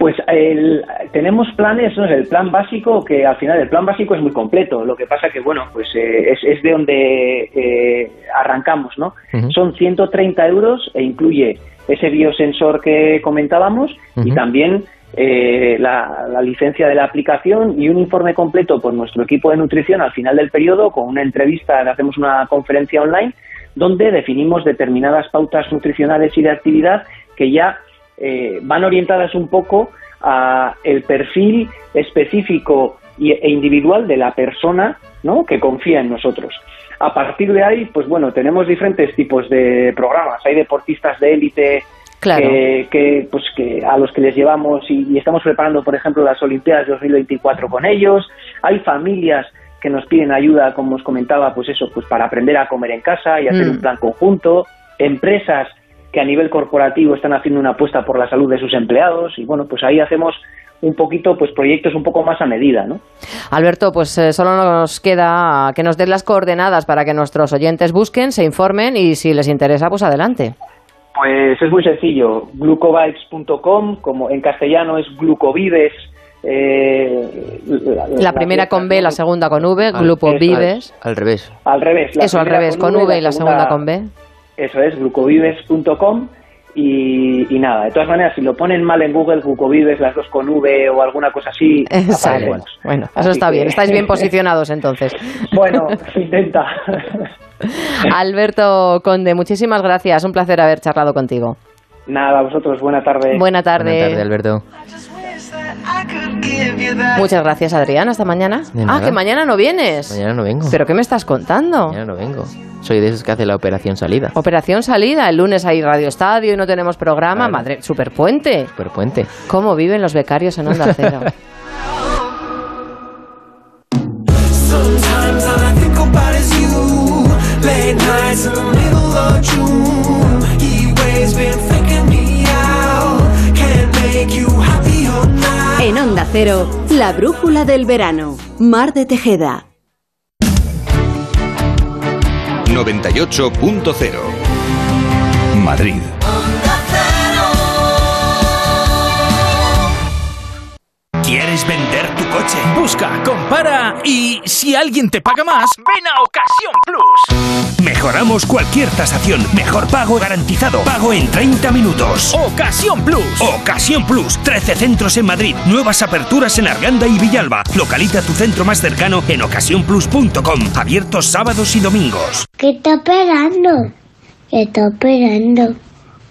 Speaker 18: Pues el- tenemos planes, ¿no? el plan básico, que al final el plan básico es muy completo. Lo que pasa que, bueno, pues eh, es, es de donde eh, arrancamos, ¿no? Son 130 euros e incluye ese biosensor que comentábamos y también eh, la, licencia de la aplicación y un informe completo por nuestro equipo de nutrición al final del periodo con una entrevista, hacemos una conferencia online donde definimos determinadas pautas nutricionales y de actividad que ya eh, van orientadas un poco a el perfil específico e individual de la persona ¿no? que confía en nosotros. A partir de ahí, pues bueno, tenemos diferentes tipos de programas. Hay deportistas de élite
Speaker 1: Claro.
Speaker 18: que, que, pues que a los que les llevamos y, y estamos preparando, por ejemplo, las Olimpiadas 2024 con ellos. Hay familias que nos piden ayuda, como os comentaba, pues eso, pues para aprender a comer en casa y hacer
Speaker 1: Mm.
Speaker 18: un plan conjunto. Empresas que a nivel corporativo están haciendo una apuesta por la salud de sus empleados y bueno, pues ahí hacemos un poquito, pues proyectos un poco más a medida, ¿no?
Speaker 1: Alberto, pues eh, solo nos queda que nos des las coordenadas para que nuestros oyentes busquen, se informen y si les interesa, pues adelante.
Speaker 18: Pues es muy sencillo, glucovibes.com, como en castellano es glucovives. eh,
Speaker 1: La primera con B, la segunda con V,
Speaker 5: Al-
Speaker 1: Grupo
Speaker 18: eso
Speaker 1: Vives.
Speaker 5: Al revés.
Speaker 18: Al revés.
Speaker 1: Eso, al revés, con V y la segunda con B.
Speaker 18: Eso es, glucovives.com y, y nada, de todas maneras, si lo ponen mal en Google, glucovives, las dos con V o alguna cosa así,
Speaker 1: Exacto.
Speaker 18: aparecemos.
Speaker 1: Bueno, eso
Speaker 18: Así
Speaker 1: está
Speaker 18: que-
Speaker 1: bien, estáis bien posicionados entonces.
Speaker 18: Bueno, se intenta.
Speaker 1: Alberto Conde, muchísimas gracias, un placer haber charlado contigo.
Speaker 18: Nada, a vosotros, buena tarde.
Speaker 1: Buena tarde.
Speaker 5: Buenas tardes, Alberto.
Speaker 1: Muchas gracias, Adrián. Hasta mañana. Ah, que mañana no vienes.
Speaker 5: Mañana no vengo.
Speaker 1: ¿Pero qué me estás contando?
Speaker 5: Mañana no vengo. Soy de esos que hace la operación salida.
Speaker 1: Operación salida. El lunes hay Radio Estadio y no tenemos programa.
Speaker 5: Claro.
Speaker 1: Madre, superpuente.
Speaker 5: Super puente.
Speaker 1: ¿Cómo viven los becarios en Onda Cero?
Speaker 3: Cero, la brújula del verano. Mar de Tejeda.
Speaker 19: 98.0 Madrid.
Speaker 7: Coche? Busca, compara y si alguien te paga más, ven a Ocasión Plus. Mejoramos cualquier tasación. Mejor pago garantizado. Pago en 30 minutos. Ocasión Plus. Ocasión Plus. 13 centros en Madrid. Nuevas aperturas en Arganda y Villalba. Localiza tu centro más cercano en ocasiónplus.com. Abiertos sábados y domingos.
Speaker 15: ¿Qué está esperando? ¿Qué está esperando?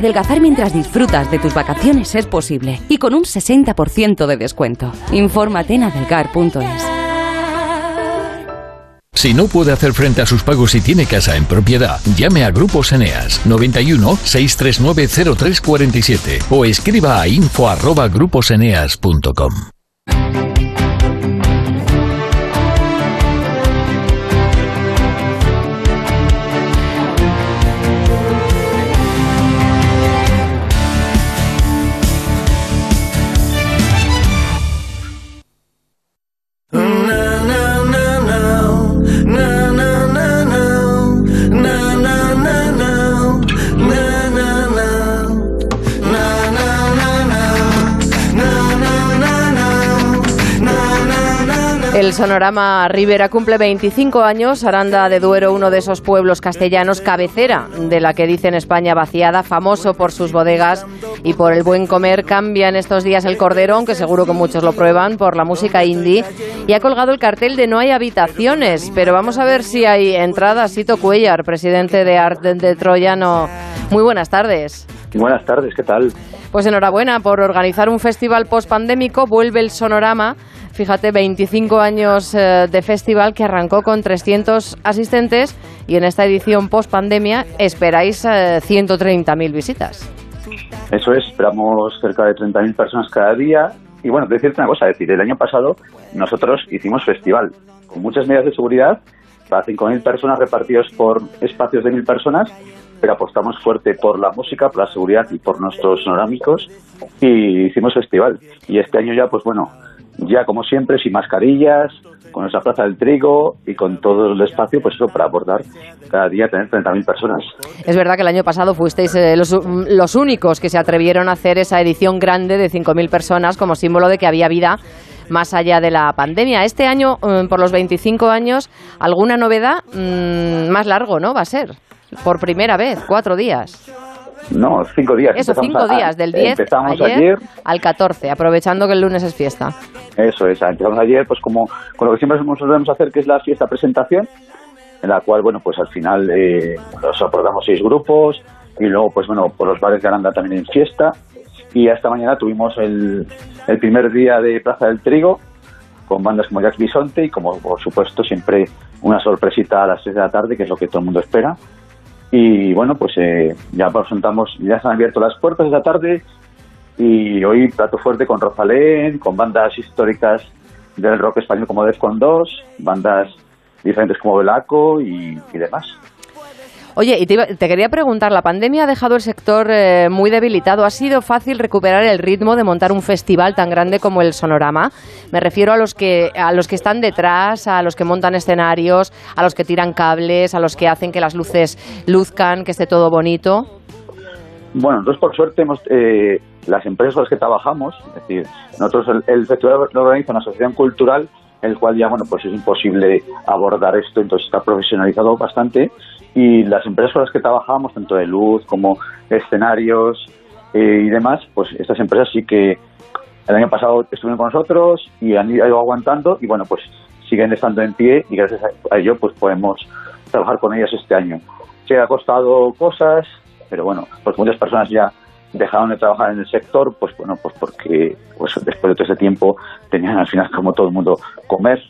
Speaker 20: Adelgazar mientras disfrutas de tus vacaciones es posible y con un 60% de descuento. Infórmate en adelgar.es.
Speaker 19: Si no puede hacer frente a sus pagos y tiene casa en propiedad, llame a Grupos Eneas 91 639 0347 o escriba a info@gruposeneas.com.
Speaker 1: El Sonorama Rivera cumple 25 años. Aranda de Duero, uno de esos pueblos castellanos, cabecera de la que dicen España vaciada, famoso por sus bodegas y por el buen comer. Cambia en estos días el cordero, aunque seguro que muchos lo prueban, por la música indie. Y ha colgado el cartel de No hay habitaciones. Pero vamos a ver si hay entradas. Sito Cuellar, presidente de Art de Troyano. Muy buenas tardes.
Speaker 21: Buenas tardes, ¿qué tal?
Speaker 1: Pues enhorabuena por organizar un festival post-pandémico. Vuelve el Sonorama Fíjate, 25 años eh, de festival que arrancó con 300 asistentes y en esta edición post pandemia esperáis 130.000 eh, visitas.
Speaker 21: Eso es, esperamos cerca de 30.000 personas cada día. Y bueno, te decirte una cosa, decir, el año pasado nosotros hicimos festival con muchas medidas de seguridad para 5.000 personas repartidos por espacios de 1.000 personas, pero apostamos fuerte por la música, por la seguridad y por nuestros sonorámicos y hicimos festival. Y este año ya, pues bueno, ya como siempre, sin mascarillas, con nuestra plaza del trigo y con todo el espacio, pues eso, para abordar cada día tener 30.000 personas.
Speaker 1: Es verdad que el año pasado fuisteis eh, los, únicos que se atrevieron a hacer esa edición grande de 5.000 personas como símbolo de que había vida más allá de la pandemia. Este año, mm, por los 25 años, ¿alguna novedad mm, más largo, no? Va a ser, por primera vez, cuatro días.
Speaker 21: No, cinco días.
Speaker 1: Eso, cinco días, del 10 ayer, al 14, aprovechando que el lunes es fiesta.
Speaker 21: Eso es, empezamos ayer pues como con lo que siempre solemos hacer, que es la fiesta presentación, en la cual, bueno, pues al final eh, nos aportamos seis grupos y luego, pues bueno, por los bares de Aranda también en fiesta. Y esta mañana tuvimos el, el primer día de Plaza del Trigo, con bandas como Jack Bisonte y como por supuesto siempre una sorpresita a las 6 de la tarde, que es lo que todo el mundo espera. Y bueno, pues eh, ya presentamos, ya se han abierto las puertas esta tarde y hoy plato fuerte con Rosalén, con bandas históricas del rock español como Defcon 2, bandas diferentes como Velaco y demás.
Speaker 1: Oye, y te, quería preguntar, la pandemia ha dejado el sector eh, muy debilitado. ¿Ha sido fácil recuperar el ritmo de montar un festival tan grande como el Sonorama? Me refiero a los que a los que están detrás, a los que montan escenarios, a los que tiran cables, a los que hacen que las luces luzcan, que esté todo bonito.
Speaker 21: Bueno, nosotros por suerte hemos, eh, las empresas con las que trabajamos, es decir, nosotros el, festival lo organiza una asociación cultural, el cual ya, bueno, pues es imposible abordar esto, entonces está profesionalizado bastante y las empresas con las que trabajamos, tanto de luz como escenarios eh, y demás, pues estas empresas sí que el año pasado estuvieron con nosotros y han ido aguantando y bueno, pues siguen estando en pie y gracias a ello pues podemos trabajar con ellas este año. Se ha costado cosas, pero bueno, pues muchas personas ya dejaron de trabajar en el sector, pues bueno, pues porque pues después de todo ese tiempo tenían al final como todo el mundo comer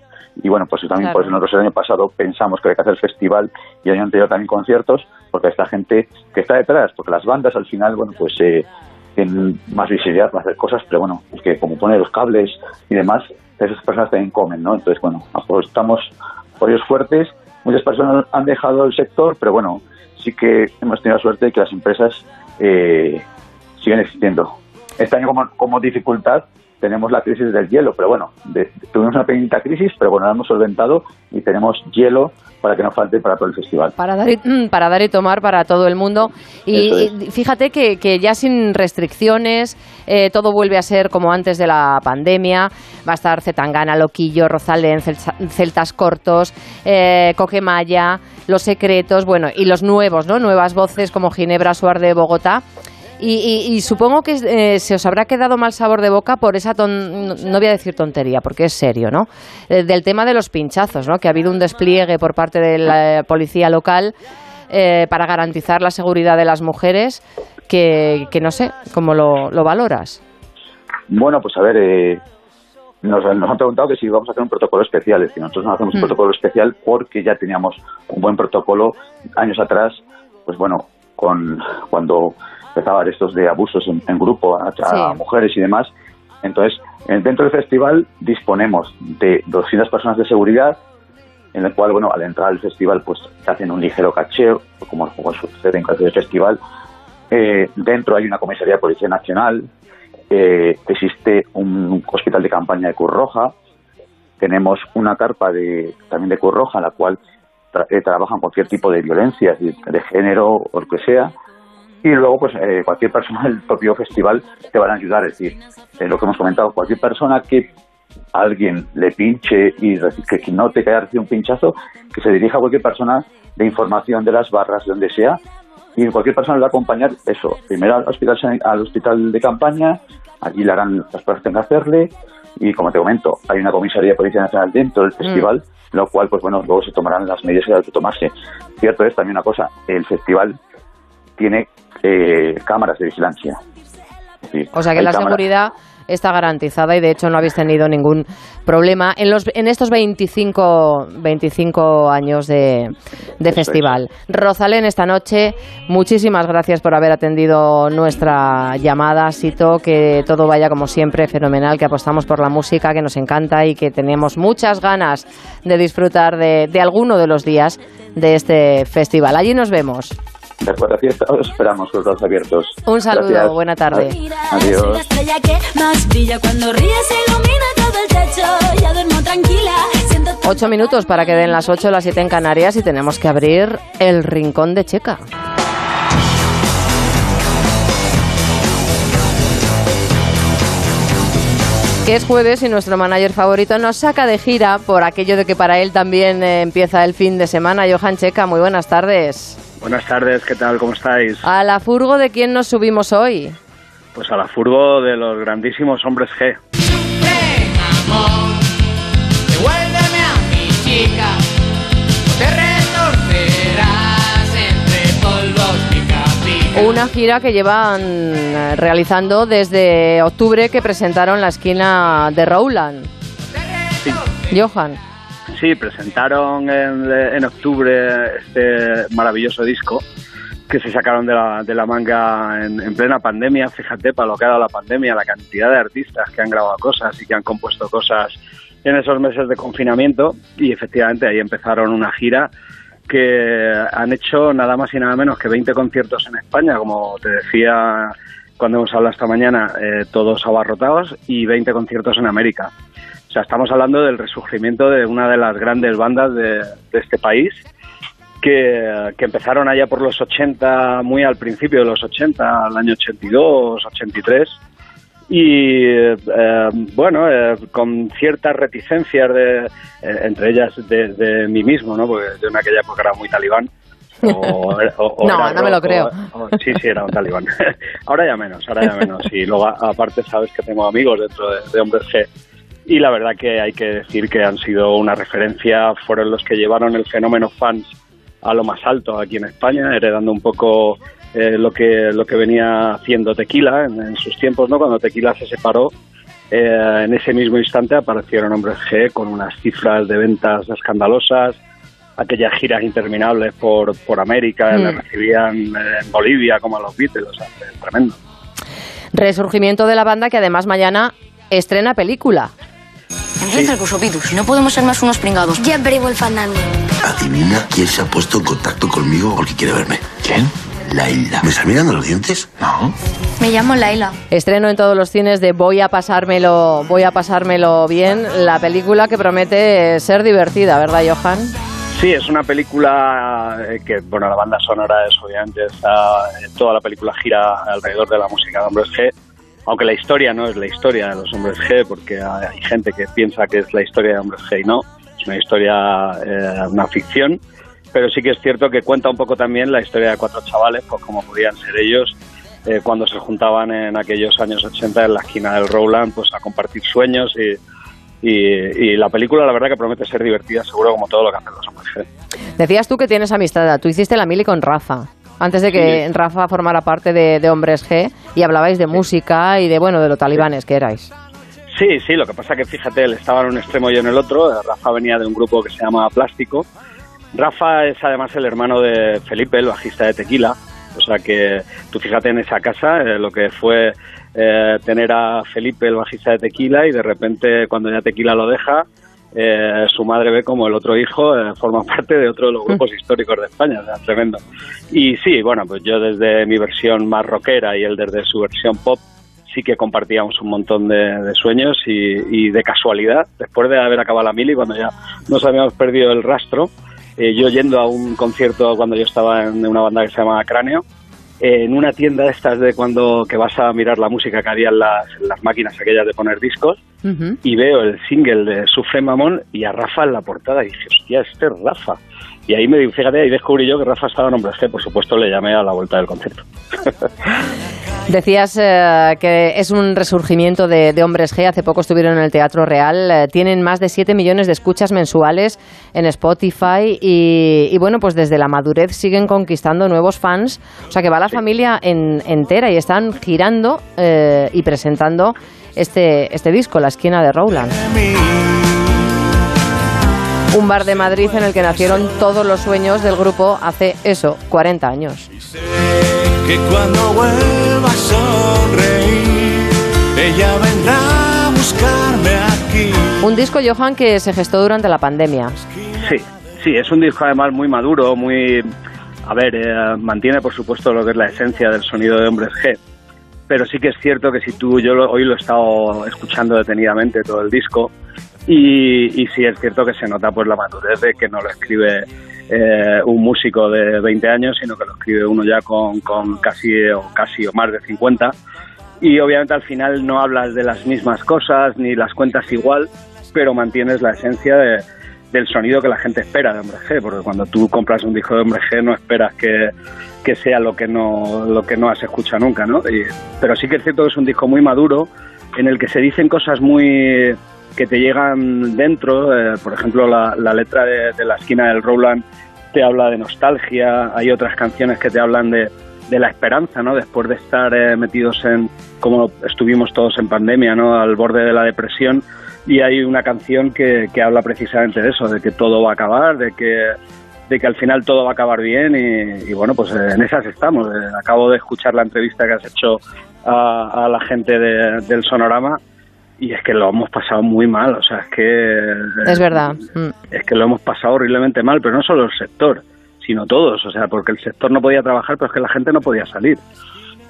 Speaker 21: y bueno, pues también por eso nosotros el año pasado pensamos que hay que hacer festival y el año anterior también conciertos, porque esta gente que está detrás, porque las bandas al final, bueno, pues eh, tienen más visibilidad para hacer cosas, pero bueno, es que como pone los cables y demás, esas personas también comen, ¿no? Entonces, bueno, estamos por ellos fuertes, muchas personas han dejado el sector, pero bueno, sí que hemos tenido la suerte de que las empresas eh, siguen existiendo. Este año como, como dificultad tenemos la crisis del hielo, pero bueno, tuvimos una pequeñita crisis, pero bueno, la hemos solventado y tenemos hielo para que no falte para todo el festival.
Speaker 1: Para dar y, mm, para dar y tomar para todo el mundo. Y, fíjate que, que, ya sin restricciones, eh, todo vuelve a ser como antes de la pandemia. Va a estar Zetangana, Loquillo, Rosalén, Celtas Cortos, eh, Coquemaya, Los Secretos, bueno, y los nuevos, ¿no? Nuevas voces como Ginebra Suar de Bogotá. Y, supongo que eh, se os habrá quedado mal sabor de boca por esa, no voy a decir tontería, porque es serio, ¿no? Eh, del tema de los pinchazos, ¿no? Que ha habido un despliegue por parte de la policía local eh, para garantizar la seguridad de las mujeres, que, no sé, ¿cómo lo, valoras?
Speaker 21: Bueno, pues a ver, nos, nos han preguntado que si vamos a hacer un protocolo especial. Es decir, nosotros no hacemos un
Speaker 1: Mm.
Speaker 21: protocolo especial porque ya teníamos un buen protocolo años atrás, pues bueno, con cuando empezaban estos de abusos en, en grupo a, a
Speaker 1: Sí.
Speaker 21: mujeres y demás. Entonces, en- dentro del festival disponemos de 200 personas de seguridad, en el cual, bueno, al entrar al festival, pues te hacen un ligero cacheo, como, como sucede en cualquier festival. Eh, dentro hay una comisaría de Policía Nacional, eh, existe un hospital de campaña de Cruz Roja, tenemos una carpa de, también de Cruz Roja, en la cual tra- eh, trabajan cualquier tipo de violencia, de género o lo que sea. Y luego, pues eh, cualquier persona del propio festival te van a ayudar. Es decir, eh, lo que hemos comentado, cualquier persona que alguien le pinche y que, no te caiga un pinchazo, que se dirija a cualquier persona de información de las barras, de donde sea, y cualquier persona le va a acompañar eso, primero al hospital, al hospital de campaña, allí le harán las pruebas que tenga que hacerle, y como te comento, hay una comisaría de Policía Nacional dentro del festival, lo cual, pues bueno, luego se tomarán las medidas que hay que tomarse. Cierto es también una cosa, el festival tiene eh, cámaras de vigilancia.
Speaker 1: O sea que la
Speaker 21: cámaras-
Speaker 1: seguridad está garantizada y de hecho no habéis tenido ningún problema en los en estos 25 25 años de, de festival. Rosalén esta noche, muchísimas gracias por haber atendido nuestra llamada, Sito, que todo vaya como siempre fenomenal, que apostamos por la música, que nos encanta y que tenemos muchas ganas de disfrutar de, de alguno de los días de este festival. Allí nos vemos.
Speaker 21: De acuerdo, os esperamos con los brazos abiertos.
Speaker 1: Un saludo,
Speaker 21: Gracias.
Speaker 1: buena tarde.
Speaker 21: Adiós.
Speaker 22: Soy la estrella que más brilla cuando ríes se ilumina todo el techo. Ya duermo tranquila. Siento
Speaker 1: Ocho minutos para que den las ocho, las siete en Canarias y tenemos que abrir el rincón de Checa. Que es jueves y nuestro manager favorito nos saca de gira por aquello de que para él también eh, empieza el fin de semana. Johan Checa, muy buenas tardes.
Speaker 23: Buenas tardes, ¿qué tal? ¿Cómo estáis?
Speaker 1: A la furgo de quién nos subimos hoy.
Speaker 23: Pues a la furgo de los grandísimos hombres G.
Speaker 24: Devuélveme a mi chica, te retorcerás entre polvos pica pica.
Speaker 1: Una gira que llevan eh, realizando desde octubre que presentaron la esquina de Rowland. Johan.
Speaker 23: Sí, presentaron en, octubre este maravilloso disco que se sacaron de la, de la manga en, en plena pandemia. Fíjate, para lo que ha dado la pandemia, la cantidad de artistas que han grabado cosas y que han compuesto cosas en esos meses de confinamiento. Y efectivamente ahí empezaron una gira que han hecho nada más y nada menos que 20 conciertos en España, como te decía cuando hemos hablado esta mañana, eh, todos abarrotados, y 20 conciertos en América. O sea, estamos hablando del resurgimiento de una de las grandes bandas de, de este país, que, que empezaron allá por los 80, muy al principio de los 80, al año 82, 83, y eh, bueno, eh, con ciertas reticencias, de, eh, entre ellas de, de mí mismo, ¿no? porque yo en aquella época era muy talibán. O, o- o
Speaker 1: No,
Speaker 23: era
Speaker 1: no me lo creo.
Speaker 23: sí, sí, era un talibán. ahora ya menos, ahora ya menos. Y luego, aparte, sabes que tengo amigos dentro de, de Hombres G. Y la verdad que hay que decir que han sido una referencia, fueron los que llevaron el fenómeno fans a lo más alto aquí en España, heredando un poco eh, lo que lo que venía haciendo Tequila en, en sus tiempos, ¿no? Cuando Tequila se separó, eh, en ese mismo instante aparecieron Hombres G con unas cifras de ventas escandalosas, aquellas giras interminables por, por América,
Speaker 1: Mm.
Speaker 23: le recibían en Bolivia como a los Beatles, o sea, tremendo.
Speaker 1: Resurgimiento de la banda que además mañana estrena película.
Speaker 25: Empieza el curso, Pitus. No podemos ser más unos pringados.
Speaker 22: Ya abrigo el fandango.
Speaker 26: Adivina quién se ha puesto en contacto conmigo porque quiere verme. ¿Quién? Laila. ¿Me está mirando los dientes? No.
Speaker 25: Me llamo Laila.
Speaker 1: Estreno en todos los cines de Voy a pasármelo, voy a pasármelo bien, la película que promete ser divertida, ¿verdad, Johan?
Speaker 23: Sí, es una película eh, que, bueno, la banda sonora es obviamente, está, eh, toda la película gira alrededor de la música de Hombres G, aunque la historia no es la historia de los Hombres G, porque hay, gente que piensa que es la historia de Hombres G y no, es una historia, eh, una ficción, pero sí que es cierto que cuenta un poco también la historia de cuatro chavales, pues como podían ser ellos, eh, cuando se juntaban en aquellos años 80 en la esquina del Rowland, pues a compartir sueños y, y, y la película la verdad que promete ser divertida, seguro como todo lo que hacen los Hombres G.
Speaker 1: Decías tú que tienes amistad, tú hiciste la mili con Rafa, antes de que
Speaker 23: Sí.
Speaker 1: Rafa formara parte de, de Hombres G y hablabais de música y de, bueno, de lo talibanes que erais.
Speaker 23: Sí, sí, lo que pasa que fíjate, él estaba en un extremo y yo en el otro. Rafa venía de un grupo que se llama Plástico. Rafa es además el hermano de Felipe, el bajista de Tequila. O sea que tú fíjate en esa casa eh, lo que fue eh, tener a Felipe, el bajista de Tequila, y de repente cuando ya Tequila lo deja, eh, su madre ve como el otro hijo eh, forma parte de otro de los grupos históricos de España, o sea, tremendo. Y sí, bueno, pues yo desde mi versión más rockera y él desde su versión pop, sí que compartíamos un montón de, de sueños y, y de casualidad, después de haber acabado la mili, cuando ya nos habíamos perdido el rastro, eh, yo yendo a un concierto cuando yo estaba en una banda que se llama Cráneo, en una tienda de estas de cuando que vas a mirar la música que había en las, en las máquinas aquellas de poner discos, y veo el single de Sufre Mamón y a Rafa en la portada y dije, hostia, este es Rafa. Y ahí me fíjate, ahí descubrí yo que Rafa estaba en Hombres G, por supuesto le llamé a la vuelta del concierto.
Speaker 1: Decías eh, que es un resurgimiento de, de Hombres G. Hace poco estuvieron en el Teatro Real. Eh, tienen más de 7 millones de escuchas mensuales en Spotify. Y, y bueno, pues desde la madurez siguen conquistando nuevos fans. O sea que va la familia en- entera y están girando eh, y presentando este, este disco, La esquina de Rowland. Un bar de Madrid en el que nacieron todos los sueños del grupo hace eso, 40 años.
Speaker 27: Que cuando vuelva a sonreír, ella vendrá a buscarme aquí.
Speaker 1: Un disco, Johan, que se gestó durante la pandemia.
Speaker 23: Sí, sí, es un disco además muy maduro, muy... A ver, eh, mantiene por supuesto lo que es la esencia del sonido de Hombres G, pero sí que es cierto que si tú, yo lo- hoy lo he estado escuchando detenidamente todo el disco y, sí es cierto que se nota pues la madurez de que no lo escribe eh, un músico de 20 años, sino que lo escribe uno ya con, con casi o casi o más de 50 y obviamente al final no hablas de las mismas cosas ni las cuentas igual, pero mantienes la esencia de- del sonido que la gente espera de Hombre G, porque cuando tú compras un disco de Hombre G no esperas que, que sea lo que no lo que no has escuchado nunca, ¿no? Y- pero sí que es cierto que es un disco muy maduro en el que se dicen cosas muy que te llegan dentro, eh, por ejemplo la, la letra de, la esquina del Rowland te habla de nostalgia, hay otras canciones que te hablan de, de la esperanza, ¿no? Después de estar eh, metidos en, como estuvimos todos en pandemia, ¿no? Al borde de la depresión. Y hay una canción que, que habla precisamente de eso, de que todo va a acabar, de que, de que al final todo va a acabar bien. Y, y bueno, pues eh, en esas estamos. Eh, acabo de escuchar la entrevista que has hecho a, a la gente de- del Sonorama y es que lo hemos pasado muy mal. O sea, es que
Speaker 1: Es verdad. Mm.
Speaker 23: es que lo hemos pasado horriblemente mal, pero no solo el sector, sino todos, o sea, porque el sector no podía trabajar, pero es que la gente no podía salir.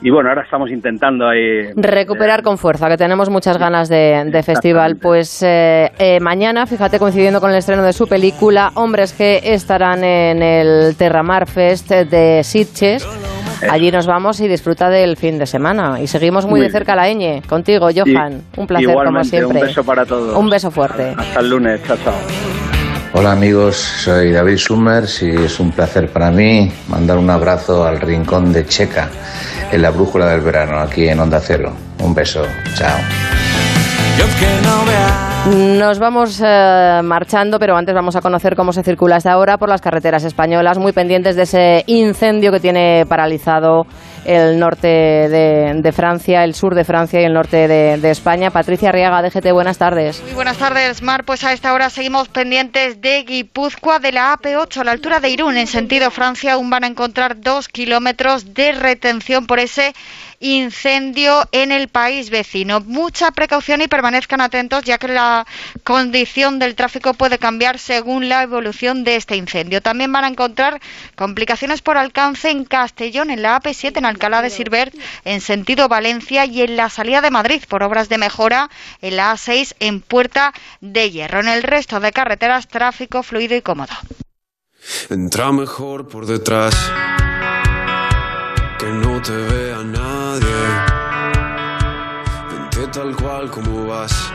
Speaker 23: Y bueno, ahora estamos intentando ahí...
Speaker 1: Recuperar con fuerza, que tenemos muchas ganas de, de festival. Pues eh, eh, mañana, fíjate, coincidiendo con el estreno de su película, Hombres que estarán en el Terramar Fest de Sitges. Allí nos vamos y disfruta del fin de semana. Y seguimos muy,
Speaker 23: Muy
Speaker 1: de cerca la ñ. Contigo, Johan.
Speaker 23: Y-
Speaker 1: un placer, como siempre.
Speaker 23: Un beso para todos.
Speaker 1: Un beso fuerte.
Speaker 23: Hasta el lunes, chao, chao.
Speaker 2: Hola amigos, soy David Summers y es un placer para mí mandar un abrazo al rincón de Checa en la brújula del verano aquí en Onda Cero. Un beso, chao.
Speaker 1: Nos vamos eh, marchando, pero antes vamos a conocer cómo se circula hasta ahora por las carreteras españolas, muy pendientes de ese incendio que tiene paralizado el norte de, de Francia, el sur de Francia y el norte de, España. Patricia Arriaga, DGT, buenas tardes.
Speaker 4: Muy buenas tardes, Mar. Pues a esta hora seguimos pendientes de Guipúzcoa, de la AP8 a la altura de Irún, en sentido Francia. Aún van a encontrar dos kilómetros de retención por ese incendio en el país vecino. Mucha precaución y permanezcan atentos, ya que la condición del tráfico puede cambiar según la evolución de este incendio. También van a encontrar complicaciones por alcance en Castellón, en la AP7, en Alcalá de Sirbert, en sentido Valencia y en la salida de Madrid por obras de mejora en la A6 en Puerta de Hierro. En el resto de carreteras, tráfico fluido y cómodo.
Speaker 28: Entra mejor por detrás, que no te vea nadie. Vente tal cual como vas,